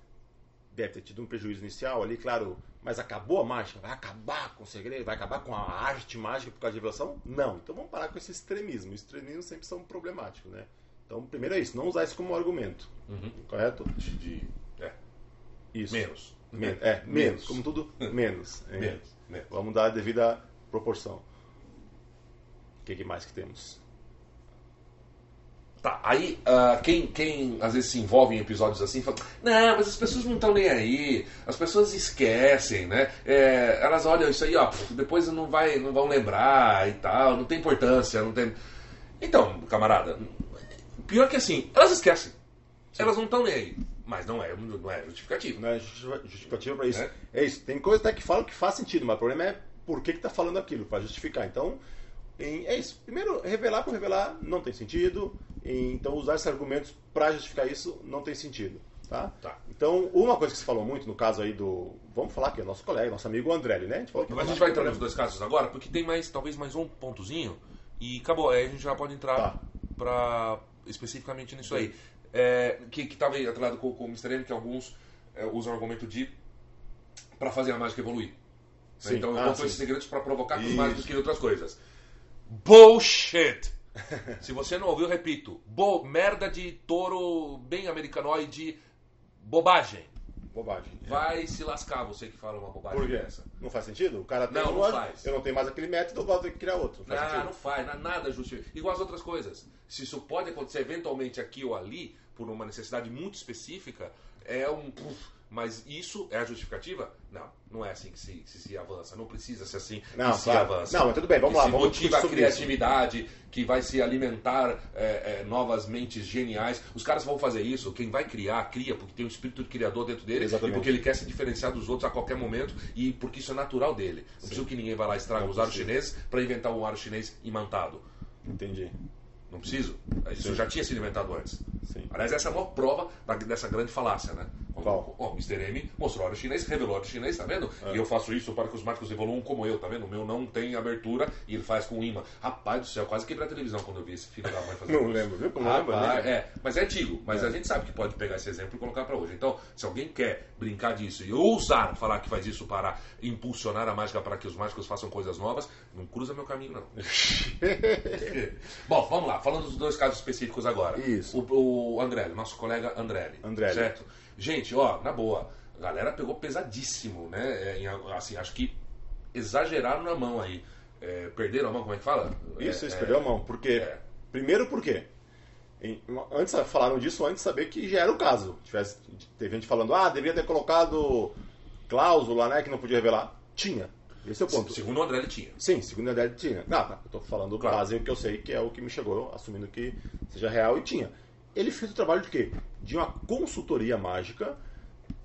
Deve ter tido um prejuízo inicial ali, claro, mas acabou a mágica? Vai acabar com o segredo? Vai acabar com a arte mágica por causa de revelação? Não. Então vamos parar com esse extremismo. Os extremismos sempre são problemáticos, né? Então, primeiro é isso, não usar isso como argumento. Uhum. Correto? De, de, é. Isso. Menos. Men é, menos. menos. Como tudo, menos. É. menos. menos. Vamos dar a devida proporção. O que, que mais que temos? Tá, aí uh, quem, quem às vezes se envolve em episódios assim fala, não, mas as pessoas não estão nem aí, as pessoas esquecem, né? É, elas olham isso aí, ó, depois não, vai, não vão lembrar e tal, não tem importância, não tem. Então, camarada, pior que assim, elas esquecem. Sim. Elas não estão nem aí. Mas não é, não é justificativo. Não é justificativo para isso. É? é? isso. Tem coisa até que falam que faz sentido, mas o problema é por que está falando aquilo, para justificar. Então, é isso. Primeiro, revelar por revelar não tem sentido. Então, usar esses argumentos para justificar isso não tem sentido. Tá? tá? Então, uma coisa que se falou muito no caso aí do. Vamos falar aqui, é nosso colega, nosso amigo André, né? A gente, falou que a gente vai entrar nos dois casos agora, porque tem mais, talvez mais um pontozinho e acabou. Aí a gente já pode entrar tá. para especificamente nisso aí. É, que estava aí atrelado com, com o Mr. M, que alguns é, usam o argumento de para fazer a mágica evoluir. Né? Então, eu ah, conto esses segredos para provocar mais do que outras coisas. Bullshit! Se você não ouviu, repito. Bo merda de touro bem americanoide, bobagem. Bobagem. É. Vai se lascar você que fala uma bobagem Por quê? dessa. Não faz sentido? O cara tem não, não faz. eu não tenho mais aquele método, eu vou ter que criar outro. Não, faz não, não faz, nada justifica. Igual as outras coisas. Se isso pode acontecer eventualmente aqui ou ali, por uma necessidade muito específica, é um. Mas isso é a justificativa? Não, não é assim que se, se, se avança. Não precisa ser assim Não, que se claro. avança. Não, mas tudo bem, vamos que lá, Se vamos motiva a sobre isso. criatividade, que vai se alimentar é, é, novas mentes geniais. Os caras vão fazer isso. Quem vai criar, cria, porque tem um espírito de criador dentro dele Exatamente. e porque ele quer se diferenciar dos outros a qualquer momento e porque isso é natural dele. Não precisa que ninguém vá lá e estraga Não os aros chineses para inventar um aro chinês imantado. Entendi. Não preciso. Isso Sim. já tinha sido inventado antes. Sim. Aliás, essa é a maior prova da- dessa grande falácia, né? Qual? O, o Mr. M mostrou aro chinês, revelou aro chinês, tá vendo? É. E eu faço isso para que os marcos evoluam como eu, tá vendo? O meu não tem abertura e ele faz com imã. Rapaz do céu, quase quebrei a televisão quando eu vi esse filho da mãe fazer Não isso. lembro, viu? Como não lembro, Rapaz, né? é, mas é antigo. Mas É. a gente sabe que pode pegar esse exemplo e colocar para hoje. Então, se alguém quer brincar disso e ousar falar que faz isso para impulsionar a mágica para que os mágicos façam coisas novas, não cruza meu caminho, não. Bom, vamos lá, falando dos dois casos específicos agora. Isso. O, o André, nosso colega André. André. Certo? Gente, ó, na boa, a galera pegou pesadíssimo, né? É, assim, acho que exageraram na mão aí. É, perderam a mão, como é que fala? Isso, é, isso é, perdeu a mão. Porque, é. primeiro por quê? Antes falaram disso antes de saber que já era o caso. Tivesse, teve gente falando, ah, devia ter colocado cláusula, né, que não podia revelar. Tinha. Esse é o ponto. Segundo o André, ele tinha. Sim, segundo a ideia tinha. Não, tá, eu tô falando Claro. base o que eu sei, que é o que me chegou, assumindo que seja real, e tinha. Ele fez o trabalho de quê? De uma consultoria mágica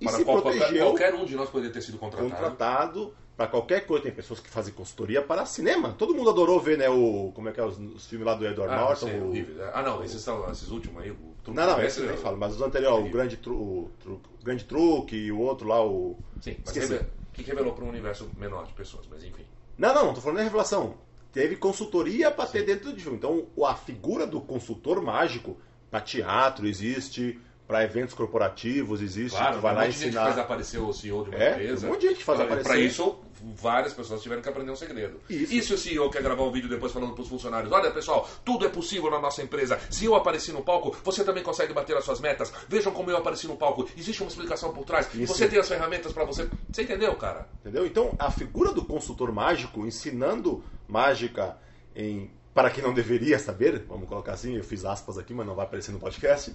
e Para se qual- qualquer, protegeu qualquer um de nós poderia ter sido contratado. contratado para qualquer coisa. Tem pessoas que fazem consultoria para cinema. Todo mundo adorou ver, né, o, como é que é, os, os filmes lá do Edward Ah, Norton. sei, o- horrível. Ah, não, esses, são, esses últimos aí. O Não, não, do esse Mestre, nem eu- falo, mas os anteriores, o Horrível. grande, tru, o, tru- o grande truque e o outro lá, o. Sim, mas Esqueci. Que revelou para um universo menor de pessoas, mas enfim. Não, não, não tô falando da revelação. Teve consultoria para ter dentro do filme. Então, a figura do consultor mágico para teatro existe, para eventos corporativos existe, Claro, que vai um lá monte de gente que ensinar. faz aparecer o CEO de uma É, empresa. um monte de gente que faz aparecer. Pra isso, várias pessoas tiveram que aprender um segredo. Isso. E se o CEO quer gravar um vídeo depois falando pros funcionários, olha pessoal, tudo é possível na nossa empresa. Se eu apareci no palco, você também consegue bater as suas metas. Vejam como eu apareci no palco. Existe uma explicação por trás. Isso. Você tem as ferramentas pra você. Você entendeu, cara? Entendeu? Então, a figura do consultor mágico ensinando mágica em para quem não deveria saber, vamos colocar assim, eu fiz aspas aqui, mas não vai aparecer no podcast,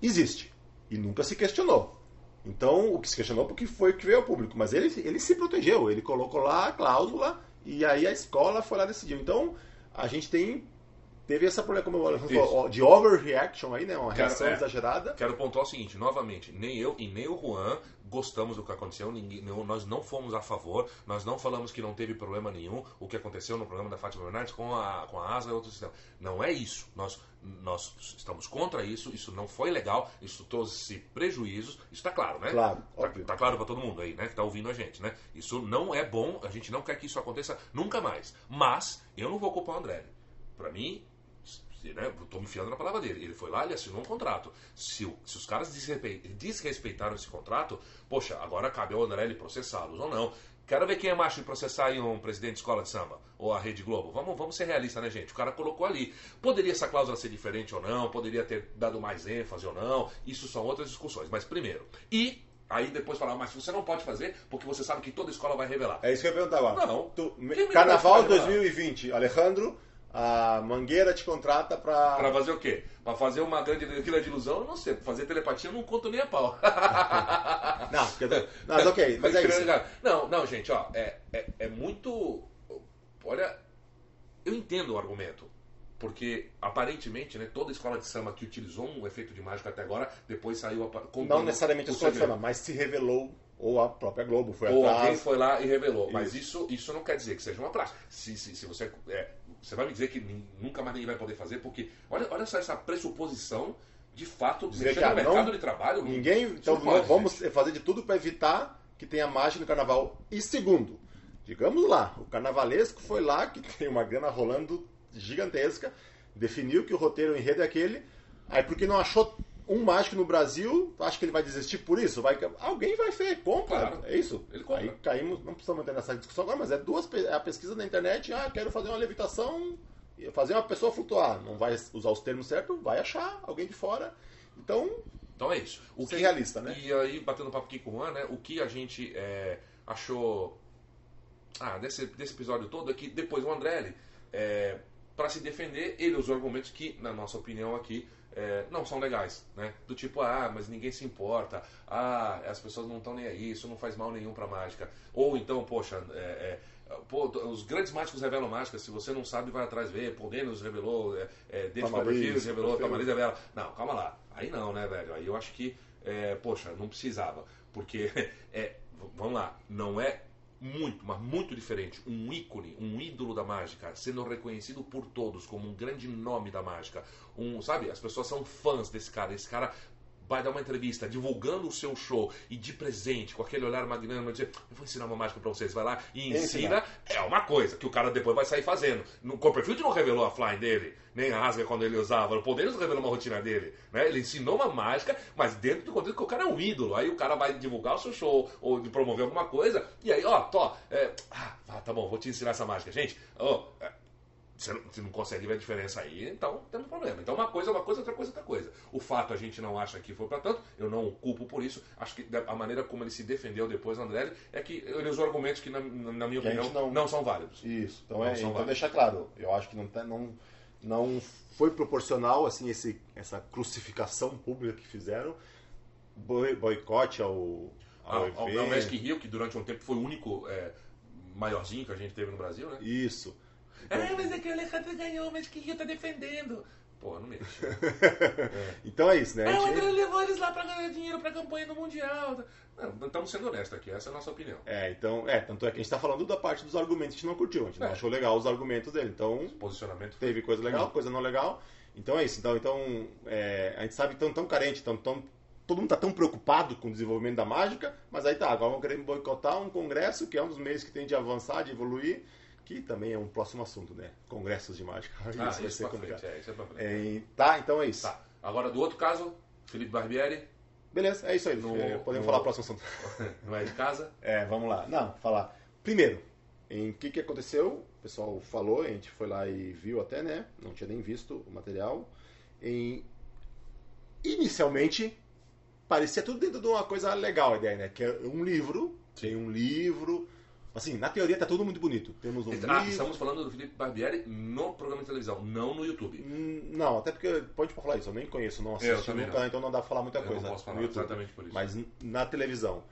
existe e nunca se questionou. Então, o que se questionou porque foi o que veio ao público, mas ele, ele se protegeu, ele colocou lá a cláusula e aí a escola foi lá e decidiu. Então, a gente tem teve essa problema como eu falou, de overreaction aí, né, uma Quero- reação é. exagerada. Quero pontuar o seguinte, novamente, nem eu e nem o Juan gostamos do que aconteceu, ninguém, nós não fomos a favor, nós não falamos que não teve problema nenhum o que aconteceu no programa da Fátima Bernardes com a, com a Asa e outro sistema. Não é isso. Nós, nós estamos contra isso, isso não foi legal, isso trouxe prejuízos, isso está claro, né? Claro, Tá, óbvio. tá claro para todo mundo aí, né, que tá ouvindo a gente, né? Isso não é bom, a gente não quer que isso aconteça nunca mais. Mas eu não vou culpar o André. Para mim, né, tô me enfiando na palavra dele. Ele foi lá, ele assinou um contrato. Se, o- se os caras desrespe- desrespeitaram esse contrato, poxa, agora cabe ao André ele processá-los ou não. Quero ver quem é macho em processar aí um presidente de escola de samba ou a Rede Globo. Vamos, vamos ser realistas, né, gente? O cara colocou ali. Poderia essa cláusula ser diferente ou não? Poderia ter dado mais ênfase ou não? Isso são outras discussões. Mas primeiro. E aí depois falar, mas você não pode fazer porque você sabe que toda escola vai revelar. É isso que eu ia perguntar agora. Não. Tu- Carnaval pode falar? 2020, Alejandro, a Mangueira te contrata Pra pra. fazer o quê? Pra fazer uma grande aquilo é de ilusão, eu não sei. Pra fazer telepatia eu não conto nem a pau. Não, porque... não, mas ok, mas é isso. Não, não, gente, ó, é, é, é muito. Olha, eu entendo o argumento. Porque, aparentemente, né, toda escola de samba que utilizou um efeito de mágica até agora, depois saiu contando Não necessariamente a escola de samba, mas se revelou, ou a própria Globo foi Ou atrás. alguém foi lá e revelou. Mas Isso. isso, isso não quer dizer que seja uma praxe. Se, se, se você. é, você vai me dizer que nunca mais ninguém vai poder fazer, porque. Olha, olha só essa pressuposição de fato Dizer que, no ah, mercado não- de trabalho. Ninguém. Então pode, vamos gente. fazer de tudo para evitar que tenha mágica no carnaval. E segundo, digamos lá, o carnavalesco foi lá, que tem uma grana rolando gigantesca, definiu que o roteiro o enredo é aquele, aí porque não achou um mágico no Brasil, acha que ele vai desistir por isso? Vai, alguém vai ver, compra. Claro. É isso. Ele compra. Aí caímos, não precisamos entrar nessa discussão agora, mas é duas é a pesquisa na internet, ah, quero fazer uma levitação, fazer uma pessoa flutuar. Não vai usar os termos certos, vai achar alguém de fora. Então, Então é isso. O Ser realista, né? E aí, batendo papo aqui com o Juan, né? O que a gente é, achou ah, desse, desse episódio todo é que depois o André, é, para se defender, ele usou argumentos que, na nossa opinião aqui, é, não são legais, né? Do tipo, ah, mas ninguém se importa, ah, as pessoas não estão nem aí, isso não faz mal nenhum pra mágica. Ou então, poxa, é, é, pô, os grandes mágicos revelam mágica, se você não sabe, vai atrás ver, Daniels revelou, é, é, David Copperfield revelou, Tamariz revela. Não, calma lá, aí não, né, velho? Aí eu acho que, é, poxa, não precisava, porque, é, vamos lá, não é muito, mas muito diferente. Um ícone, um ídolo da mágica, sendo reconhecido por todos como um grande nome da mágica. Um, sabe, as pessoas são fãs desse cara. Esse cara vai dar uma entrevista divulgando o seu show e de presente, com aquele olhar magnânimo, dizer, eu vou ensinar uma mágica pra vocês, vai lá e ensina, é uma coisa que o cara depois vai sair fazendo. No Copperfield não revelou a flying dele, nem a rasga quando ele usava, o Poderes revelou uma rotina dele, né? Ele ensinou uma mágica, mas dentro do contexto que o cara é um ídolo, aí o cara vai divulgar o seu show, ou promover alguma coisa, e aí, ó, tô, é, ah, tá bom, vou te ensinar essa mágica. Gente, ó, é, você não, você não, consegue ver a diferença aí, então temos problema. Então uma coisa é uma coisa, outra coisa é outra coisa. O fato a gente não acha que foi para tanto, eu não o culpo por isso. Acho que a maneira como ele se defendeu depois, André, é que ele usou argumentos que, na, na minha que opinião, não, não, são válidos. Isso, então, é, então deixar claro, eu acho que não, tá, não, não foi proporcional assim esse, essa crucificação pública que fizeram, boicote ao, ao, ao, ao Magic Rio, que durante um tempo foi o único é, maiorzinho que a gente teve no Brasil, né? Isso. Ah, mas é que o Alejandro ganhou, mas que Rio tá defendendo. Pô, não mexe. é. Então é isso, né? Ah, o André levou eles lá pra ganhar dinheiro pra campanha no Mundial. Não, estamos sendo honestos aqui, essa é a nossa opinião. É, então, é, tanto é que a gente tá falando da parte dos argumentos que a gente não curtiu, a gente é. não achou legal os argumentos dele. Então, posicionamento teve coisa legal, coisa não legal. Então é isso. Então, então é, a gente sabe tão tão carente, tão, tão todo mundo está tão preocupado com o desenvolvimento da mágica, mas aí tá, agora vão querer boicotar um congresso que é um dos meios que tem de avançar, de evoluir que também é um próximo assunto, né? Congressos de mágica. Ah, isso vai ser complicado. É, isso é pra frente. É, tá, então é isso. Tá. Agora do outro caso, Felipe Barbieri. Beleza, é isso aí. No, é, podemos no, falar o próximo assunto. Não é de casa? É, vamos lá. Não, falar. Primeiro, em o que, que aconteceu? O pessoal falou, a gente foi lá e viu até, né? Não tinha nem visto o material. Em, inicialmente, parecia tudo dentro de uma coisa legal a ideia, né? Que é um livro, tem um livro Assim, na teoria tá tudo muito bonito. Temos um ah, livro... estamos falando do Felipe Barbieri no programa de televisão, não no YouTube. Hum, não, até porque pode falar isso, eu nem conheço, não assisti nunca, não. então não dá pra falar muita eu coisa. Não posso falar exatamente por isso. Mas na televisão.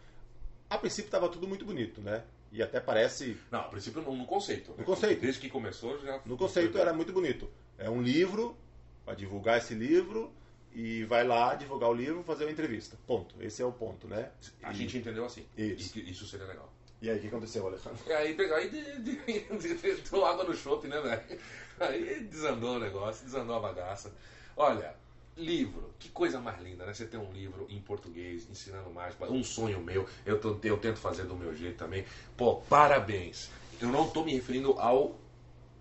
A princípio tava tudo muito bonito, né? E até parece. Não, a princípio no, no conceito. No conceito. Desde que começou já. No conceito era muito bonito. É um livro, para divulgar esse livro, e vai lá divulgar o livro, fazer uma entrevista. Ponto. Esse é o ponto, né? A e... gente entendeu assim. Isso. E isso seria legal. E aí, o que aconteceu, Alexandre? E aí, aí entrou água no chope, né, velho? Aí desandou o negócio, desandou a bagaça. Olha, livro, que coisa mais linda, né? Você tem um livro em português, ensinando mágica, um sonho meu, eu, tô, eu tento fazer do meu jeito também. Pô, parabéns. Eu não estou me referindo ao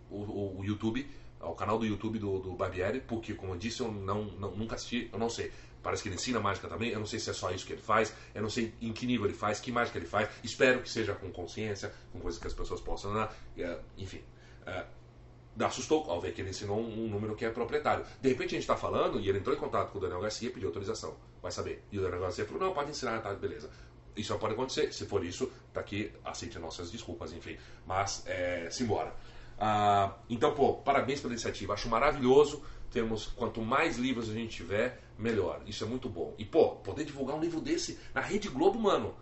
o, o, YouTube, ao canal do YouTube do, do Barbieri, porque, como eu disse, eu não, não, nunca assisti, eu não sei. Parece que ele ensina mágica também. Eu não sei se é só isso que ele faz. Eu não sei em que nível ele faz, que mágica ele faz. Espero que seja com consciência, com coisas que as pessoas possam. Né? Enfim. É, assustou ao ver que ele ensinou um, número que é proprietário. De repente a gente está falando e ele entrou em contato com o Daniel Garcia e pediu autorização. Vai saber. E o Daniel Garcia falou: não, pode ensinar, tá, beleza. Isso pode acontecer. Se for isso, tá aqui, aceite nossas desculpas, enfim. Mas, é, simbora. Ah, então, pô, parabéns pela iniciativa. Acho maravilhoso termos, quanto mais livros a gente tiver, melhor. Isso é muito bom. E, pô, poder divulgar um livro desse na Rede Globo, mano.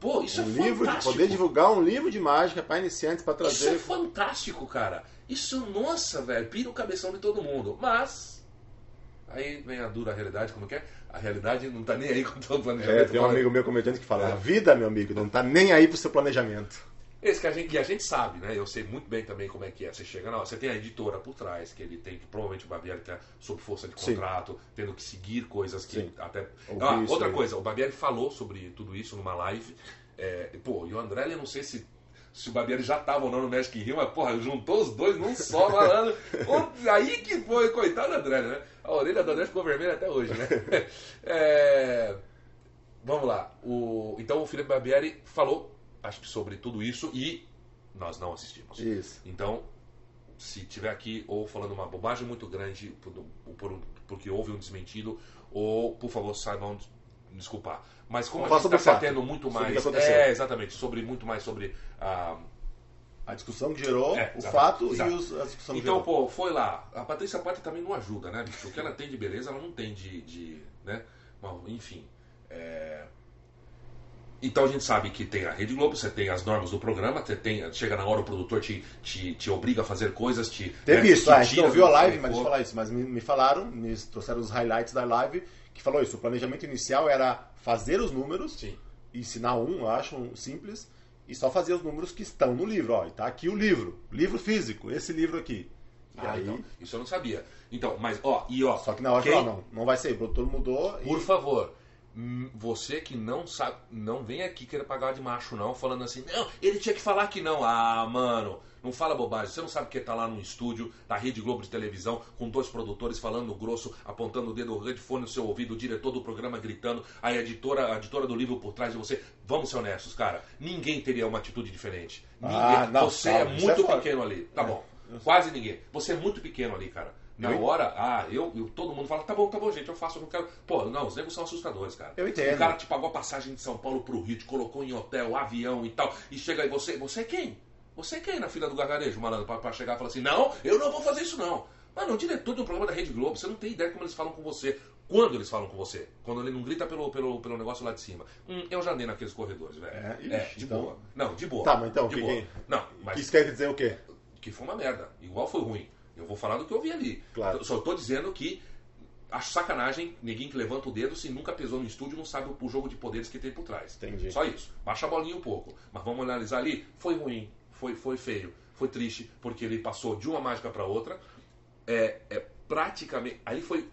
Pô, isso um é livro fantástico. De poder divulgar um livro de mágica para iniciantes, para trazer. Isso é fantástico, cara. Isso, nossa, velho, pira o cabeção de todo mundo. Mas. Aí vem a dura realidade, como que é? A realidade não tá nem aí com o planejamento. É, tem um amigo meu comediante que fala: é. a vida, meu amigo, não tá nem aí pro seu planejamento. Esse que a gente, e a gente sabe, né? Eu sei muito bem também como é que é. Você chega, não, você tem a editora por trás, que ele tem que, provavelmente o Barbieri está sob força de contrato, Sim. tendo que seguir coisas que Sim. até. Ah, outra aí. coisa, o Barbieri falou sobre tudo isso numa live. É, pô, e o André, eu não sei se se o Barbieri já estava ou não no Magic Rio, mas porra, juntou os dois num só, falando. aí que foi, coitado do André, né? A orelha do André ficou vermelha até hoje, né? É, vamos lá. O, então o Felipe Barbieri falou acho que sobre tudo isso e nós não assistimos. Isso. Então, se tiver aqui ou falando uma bobagem muito grande por, por, porque houve um desmentido, ou por favor saibam desculpar. Mas como a gente está tendo muito mais. É, exatamente, sobre muito mais sobre a, A discussão que gerou, É, o fato exato. e os, a discussão que Então, gerou. pô, foi lá. A Patrícia Pata também não ajuda, né, bicho? O que ela tem de beleza, ela não tem de. de né? Bom, enfim. é, Então a gente sabe que tem a Rede Globo, você tem as normas do programa, você tem. Chega na hora o produtor te, te, te obriga a fazer coisas, te. Teve né, isso, te ah, a gente não viu a live, mas falar isso. Mas me, me falaram, me trouxeram os highlights da live, que falou isso. O planejamento inicial era fazer os números, Sim. ensinar um, eu acho, um simples, e só fazer os números que estão no livro. Ó, e tá aqui o livro, livro físico, esse livro aqui. Ah, aí, então, isso eu não sabia. Então, mas, ó, e ó. só que na hora quem- falou, não, não vai ser, o produtor mudou Por e... favor, você que não sabe, não vem aqui querer pagar de macho, não, falando assim, não, ele tinha que falar que não. Ah, mano, não fala bobagem. Você não sabe que tá lá no estúdio, da Rede Globo de televisão, com dois produtores falando grosso, apontando o dedo, o headphone no seu ouvido, o diretor do programa gritando, a editora, a editora do livro por trás de você. Vamos ser honestos, cara. Ninguém teria uma atitude diferente. Ninguém. Ah, não, você calma, é isso muito é pequeno ali. Tá É. bom. Quase ninguém. Você é muito pequeno ali, cara. Na Eu- hora, ah, eu, eu- todo mundo fala, tá bom, tá bom, gente, eu faço, eu não quero. Pô, não, os negros são assustadores, cara. Eu entendo. O cara te pagou a passagem de São Paulo pro Rio, te colocou em hotel, avião e tal, e chega aí, você, você é quem? Você é quem na fila do gargarejo, malandro, pra, pra chegar e falar assim, não, eu não vou fazer isso não. Mano, o diretor de um programa da Rede Globo, você não tem ideia como eles falam com você. Quando eles falam com você? Quando ele não grita pelo, pelo, pelo negócio lá de cima. Hum, eu já andei naqueles corredores, velho. É, É, ixi, de então- boa. Não, de boa. Tá, mas então, de que boa. que- Não, mas Isso quer dizer o quê? que foi uma merda. Igual foi ruim. Eu vou falar do que eu vi ali. Claro. Eu só tô dizendo que acho sacanagem ninguém que levanta o dedo se nunca pesou no estúdio não sabe o jogo de poderes que tem por trás. Entendi. Só isso. Baixa a bolinha um pouco. Mas vamos analisar ali. Foi ruim, foi, foi feio, foi triste, porque ele passou de uma mágica para outra. É, é praticamente. Ali foi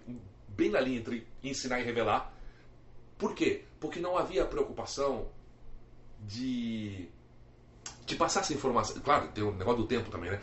bem na linha entre ensinar e revelar. Por quê? Porque não havia preocupação de de passar essa informação. Claro, tem o negócio do tempo também, né?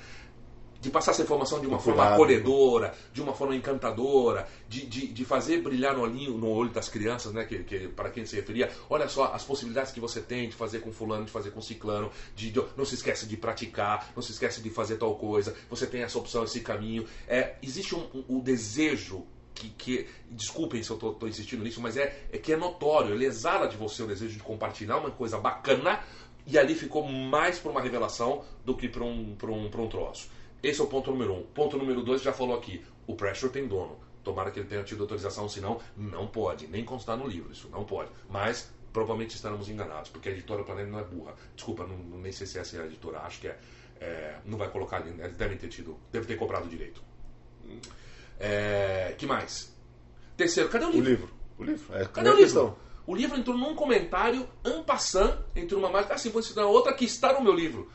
De passar essa informação de uma forma acolhedora, de uma forma encantadora, de, de, de fazer brilhar no olhinho, no olho das crianças, né? Que, que, para quem se referia. Olha só as possibilidades que você tem de fazer com fulano, de fazer com ciclano, de, de- não se esquece de praticar, não se esquece de fazer tal coisa, você tem essa opção, esse caminho. É, existe um, um- um desejo que, que- desculpem se eu estou insistindo nisso, mas é, é que é notório, ele exala de você o desejo de compartilhar uma coisa bacana e ali ficou mais para uma revelação do que para um, pra um, pra um troço. Esse é o ponto número um. Ponto número dois, já falou aqui, o Pressure tem dono. Tomara que ele tenha tido autorização, senão não pode, nem constar no livro, isso não pode. Mas provavelmente estaremos enganados, porque a editora Planeta não é burra. Desculpa, não, não- nem sei se essa é a editora, acho que é. É, não vai colocar ali, eles devem ter tido, deve ter comprado direito. É, que mais? Terceiro, cadê o O livro? livro. O livro. É Cadê primeira o livro? questão. O livro entrou num comentário en passant entre uma mágica. Assim, vou ensinar outra que está no meu livro.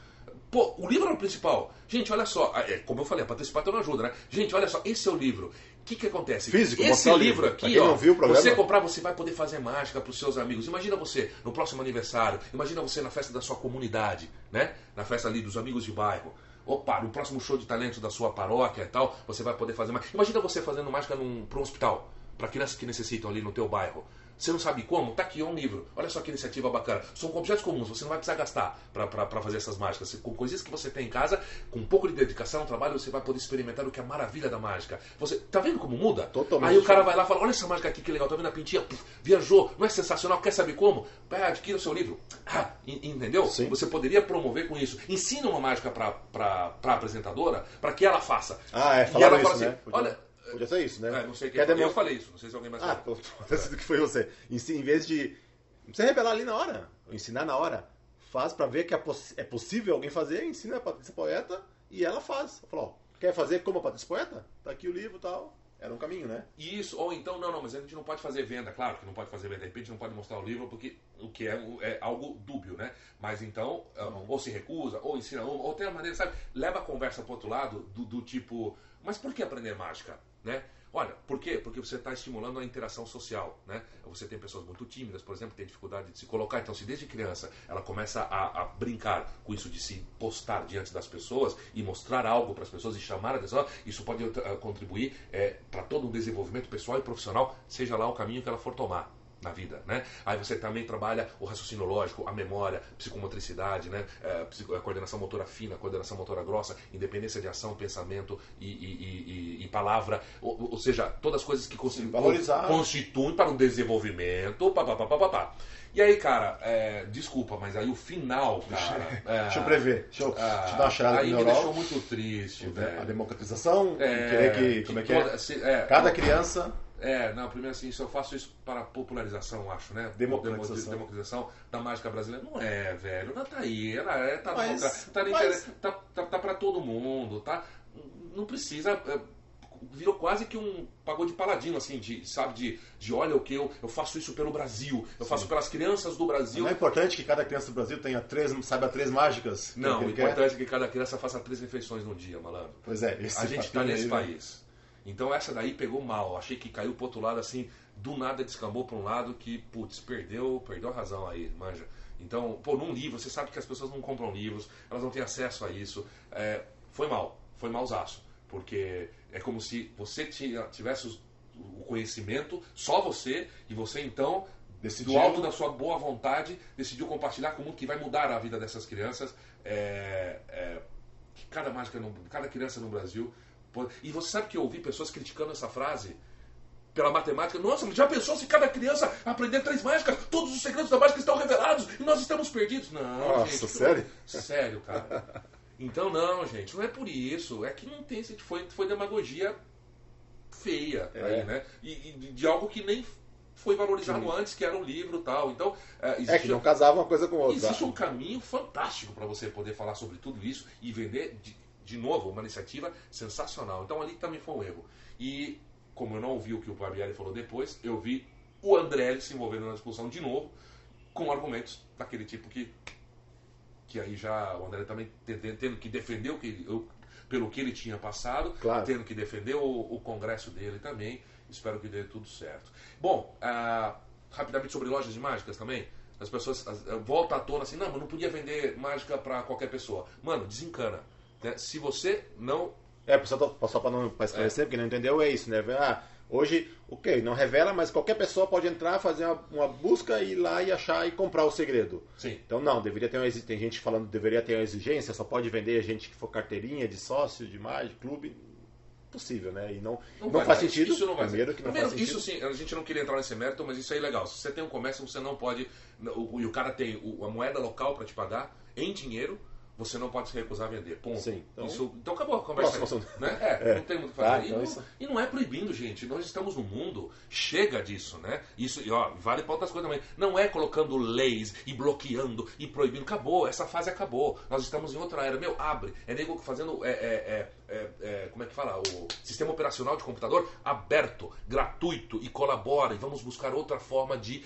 Pô, o livro é o principal. Gente, olha só. é, como eu falei, a Pata não ajuda, né? Gente, olha só, esse é o livro. O que, que acontece? Físico, Esse livro aqui, ó. Você comprar, você vai poder fazer mágica para os seus amigos. Imagina você no próximo aniversário. Imagina você na festa da sua comunidade, né? Na festa ali dos amigos de bairro. Opa, no próximo show de talentos da sua paróquia e tal, você vai poder fazer mágica. Imagina você fazendo mágica para um hospital, para crianças que necessitam ali no teu bairro. Você não sabe como? Tá aqui, é um livro. Olha só que iniciativa bacana. São objetos comuns, você não vai precisar gastar para fazer essas mágicas. Com coisas que você tem em casa, com um pouco de dedicação, trabalho, você vai poder experimentar o que é a maravilha da mágica. Você tá vendo como muda? Totalmente Aí o cara vai lá e fala: Olha essa mágica aqui que legal, tá vendo a pintinha? Puf, viajou, não é sensacional? Quer saber como? Vai, adquira o seu livro. Ah, en- entendeu? Sim. Você poderia promover com isso. Ensina uma mágica para apresentadora para que ela faça. Ah, é, E falaram ela isso, fala né? assim: Podia, Olha, podia ser isso, né? é, não sei quem Quer. Eu falei isso, não sei se alguém mais Ah, pô, parece que foi você. Em, vez de. Não precisa revelar ali na hora. Ensinar na hora. Faz pra ver que é, poss- é possível alguém fazer, ensina a Patrícia Poeta e ela faz. Falou, quer fazer como a Patrícia Poeta? Tá aqui o livro e tal. Era um caminho, né? Isso, ou então, não, não, mas a gente não pode fazer venda, claro que não pode fazer venda, de repente não pode mostrar o livro, porque o que é, é algo dúbio, né? Mas então, ou se recusa, ou ensina uma, ou tem a maneira, sabe? Leva a conversa pro outro lado, do, do tipo, mas por que aprender mágica, né? Olha, por quê? Porque você está estimulando a interação social, né? Você tem pessoas muito tímidas, por exemplo, que têm dificuldade de se colocar. Então, se desde criança ela começa a, a brincar com isso de se postar diante das pessoas e mostrar algo para as pessoas e chamar a atenção, isso pode eh, contribuir para todo um desenvolvimento pessoal e profissional, seja lá o caminho que ela for tomar. Na vida, né? Aí você também trabalha o raciocínio lógico, a memória, psicomotricidade, né? É, psico, coordenação motora fina, coordenação motora grossa, independência de ação, pensamento e, e, e, e palavra, ou, ou, seja, todas as coisas que Sim, constituem para o desenvolvimento, pá, pá, pá, pá, pá, pá. E aí, cara, é, desculpa, mas aí o final, cara. É, deixa eu prever, deixa eu, ah, eu dar uma cheirada Aí me deixou muito triste, velho. A democratização, é, querer que. Como é que, é? Se, é? Cada criança. É, não, primeiro assim, se eu faço isso para popularização, acho, né? Democratização. Democratização da mágica brasileira. Não é, velho. Não tá aí. Ela é, tá, mas, tá, mas... tá, tá, tá pra todo mundo, tá? Não precisa é, virou quase que um pagode paladino, assim, de, sabe, de, de olha o que eu, eu faço isso pelo Brasil, eu Sim. faço pelas crianças do Brasil. Não é importante que cada criança do Brasil tenha três, saiba três mágicas? Não, o importante é que cada criança faça três refeições no dia, malandro. Pois é, a gente está nesse aí, né? Então essa daí pegou mal, achei que caiu pro outro lado assim, do nada descambou para um lado que, putz, perdeu, perdeu a razão aí, manja. Então, pô, num livro, você sabe que as pessoas não compram livros, elas não têm acesso a isso. É, foi mal, foi malzaço. Porque é como se você tivesse o conhecimento, só você, e você então, decidiu... do alto da sua boa vontade, decidiu compartilhar com o mundo que vai mudar a vida dessas crianças. É, é, cada mágica, no, cada criança no Brasil. E você sabe que eu ouvi pessoas criticando essa frase? pela matemática. Nossa, já pensou se cada criança aprender três mágicas, todos os segredos da mágica estão revelados e nós estamos perdidos? Não, Nossa, gente, sério? Sério, cara. Então, não, gente, não é por isso. É que não tem. Foi, foi demagogia feia é. aí, né? E, e, de algo que nem foi valorizado Sim. antes, que era um livro e tal. Então, é, é que não casava uma coisa com outra. Existe um caminho fantástico para você poder falar sobre tudo isso e vender, de, de novo, uma iniciativa sensacional. Então, ali também foi um erro. E, como eu não ouvi o que o Barbieri falou depois, eu vi o André se envolvendo na discussão de novo com argumentos daquele tipo que que aí já o André também tendo que defender o que ele, pelo que ele tinha passado, claro. tendo que defender o, o, congresso dele também. Espero que dê tudo certo. Bom, ah, rapidamente sobre lojas de mágicas também. As pessoas as, volta à tona assim, não, mas não podia vender mágica para qualquer pessoa. Mano, desencana. Né? Se você não. É, só, só para não pra esclarecer, é. porque não entendeu, é isso, né? Ah, Hoje, ok, não revela, mas qualquer pessoa pode entrar, fazer uma, uma busca, ir lá e achar e comprar o segredo. Sim. Então não, deveria ter uma tem gente falando deveria ter uma exigência, só pode vender a gente que for carteirinha de sócio, de mais, de clube. Possível, né? E não, não, não faz sentido. Isso não vai Primeiro que não Primeiro, faz sentido. Isso sim, a gente não queria entrar nesse mérito, mas isso é legal. Se você tem um comércio, você não pode. E o cara tem a moeda local para te pagar em dinheiro você não pode se recusar a vender. Ponto. Sim, então, isso, então acabou a conversa. Próximo, né? É, é, não tem muito o que fazer. Ah, então e, não, isso... e, não, é proibindo, gente. Nós estamos no mundo, chega disso, né? Isso, e, ó, vale para outras coisas também. Não é colocando leis e bloqueando e proibindo. Acabou, essa fase acabou. Nós estamos em outra era. Meu, abre. É nego fazendo. É, é, é, é, como é que fala? O sistema operacional de computador aberto, gratuito e colabora. E vamos buscar outra forma de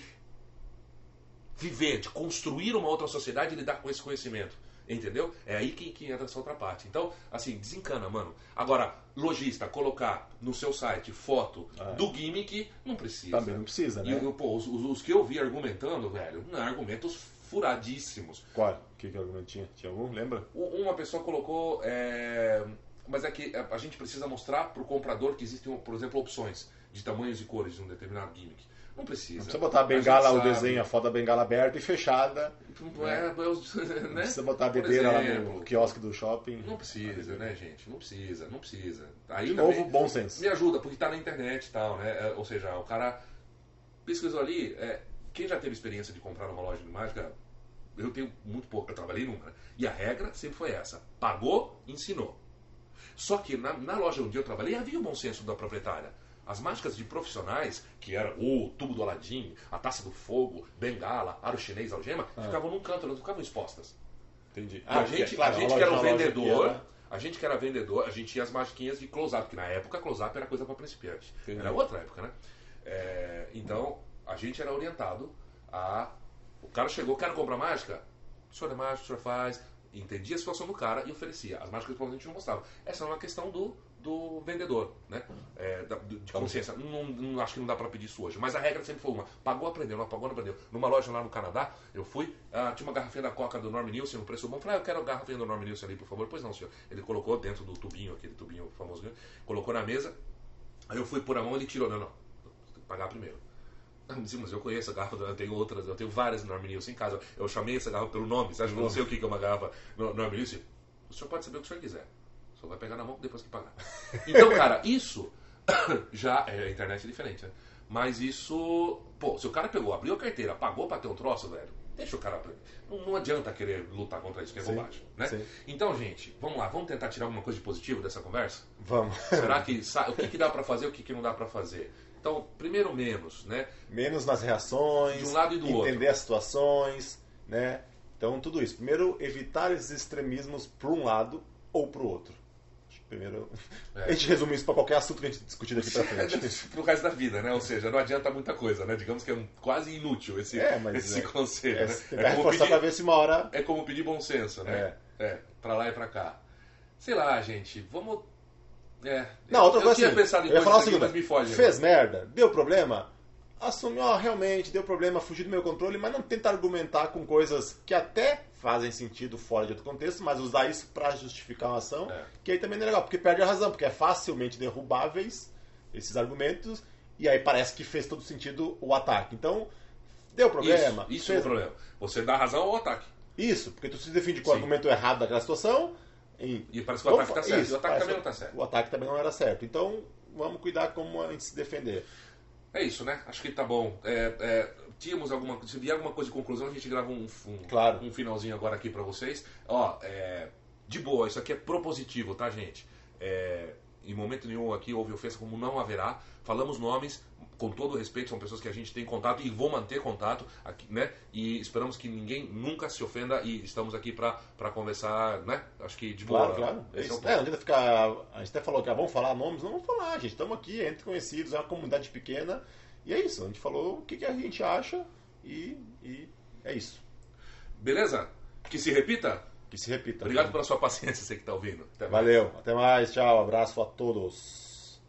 viver, de construir uma outra sociedade e lidar com esse conhecimento. Entendeu? É aí que, que entra essa outra parte. Então, assim, desencana, mano. Agora, lojista, colocar no seu site foto ah. do gimmick, não precisa. Também não precisa, né? E, pô, os, os, que eu vi argumentando, velho, não, argumentos furadíssimos. Qual? O que, que argumento tinha? Tinha algum? Lembra? Uma pessoa colocou. É... Mas é que a gente precisa mostrar para o comprador que existem, por exemplo, opções de tamanhos e cores de um determinado gimmick. Não precisa. Não precisa botar a bengala, a o desenho, a foto da bengala aberta e fechada. Não, é, né? não precisa botar a bebeira lá no quiosque do shopping. Não precisa, né, gente? Não precisa, não precisa. Aí De novo, bom senso. Me ajuda, porque está na internet e tal, né? É, ou seja, o cara pesquisou ali. É, quem já teve experiência de comprar numa loja de mágica, eu tenho muito pouco, eu trabalhei numa. Né? E a regra sempre foi essa: pagou, ensinou. Só que na, na loja onde eu trabalhei havia o bom senso da proprietária. As mágicas de profissionais, que era o tubo do Aladim, a taça do fogo, bengala, aro chinês, algema, ah. ficavam num canto, não ficavam expostas. Entendi. Ah, a gente, claro, a gente que era o vendedor, era... a gente que era vendedor, a gente tinha as magiquinhas de close-up, que na época close-up era coisa para principiante. Entendi. Era outra época, né? É, então, a gente era orientado a. O cara chegou, quer comprar mágica? O senhor é mágico, o senhor faz. Entendia a situação do cara e oferecia. As mágicas provavelmente não mostrava. Essa é uma questão do do vendedor, né? É, de consciência. Não, não, acho que não dá para pedir isso hoje, mas a regra sempre foi uma: pagou, aprendeu, não pagou, não aprendeu. Numa loja lá no Canadá, eu fui, ah, tinha uma garrafinha da Coca do Norman Nielsen, no preço bom. Falei, ah, eu quero a garrafinha do Norman Nielsen ali, por favor. Pois não, senhor. Ele colocou dentro do tubinho, aquele tubinho famoso, colocou na mesa. Aí eu fui por a mão, ele tirou, não, não, tem que pagar primeiro. Ah, Sim, mas eu conheço a garrafa, eu tenho outras, eu tenho várias Norm Nielsen em casa. Eu chamei essa garrafa pelo nome, você acha que eu não sei o que é uma garrafa no- Norm Nielsen? O senhor pode saber o que o senhor quiser. Só vai pegar na mão depois que pagar. Então, cara, isso já. É, a internet é diferente, né? Mas isso. Pô, se o cara pegou, abriu a carteira, pagou pra ter um troço, velho, deixa o cara. Não, não adianta querer lutar contra isso, que é Sim, bobagem, né? sim. Então, gente, vamos lá, vamos tentar tirar alguma coisa de positivo dessa conversa? Vamos. Será que. O que, que dá pra fazer o que, que não dá pra fazer? Então, primeiro menos, né? Menos nas reações, De um lado e do entender outro. as situações, né? Então, tudo isso. Primeiro, evitar esses extremismos para um lado ou para o outro. Primeiro. É. A gente resume isso para qualquer assunto que a gente discutir daqui para frente. pro resto da vida, né? Ou seja, não adianta muita coisa, né? Digamos que é um- quase inútil esse, É, mas esse é- conselho, É, né? É vai como, para pedir, ver se uma hora. é como pedir bom senso, né? É. pra lá e pra cá. Sei lá, gente, vamos. É. Não, outra eu coisa tinha assim, pensado em eu ia falar o seguinte, foge. né? fez merda, deu problema, assume, ó, realmente deu problema, fugiu do meu controle, mas não tenta argumentar com coisas que até fazem sentido fora de outro contexto, mas usar isso pra justificar uma ação, É. que aí também não é legal, porque perde a razão, porque é facilmente derrubáveis esses argumentos, e aí parece que fez todo sentido o ataque. Então, deu problema. Isso, isso fez- é o problema. Você dá razão ao ataque. Isso, porque tu se defende com o argumento errado daquela situação. E, E parece que o ataque tá certo. Isso, o ataque também não tá certo. O ataque também não era certo. Então, vamos cuidar como a gente se defender. É isso, né? Acho que tá bom. É, é, tínhamos alguma Se vier alguma coisa de conclusão, a gente grava um, um, Claro. um finalzinho agora aqui pra vocês. Ó, é, de boa, isso aqui é propositivo, tá, gente? É, em momento nenhum aqui houve ofensa, como não haverá. Falamos nomes, com todo respeito, são pessoas que a gente tem contato e vou manter contato, aqui, né? E esperamos que ninguém nunca se ofenda e estamos aqui pra conversar, né? Acho que de boa. Claro, claro. Esse é o isso. ponto. É, não adianta ficar. A gente até falou que ah, vamos falar nomes, não vamos falar, gente. Estamos aqui, entre conhecidos, é uma comunidade pequena. E é isso. A gente falou o que, que a gente acha e, e é isso. Beleza? Que se repita? Que se repita. Obrigado pela sua paciência, você que está ouvindo. Até Valeu, até mais, tchau, abraço a todos.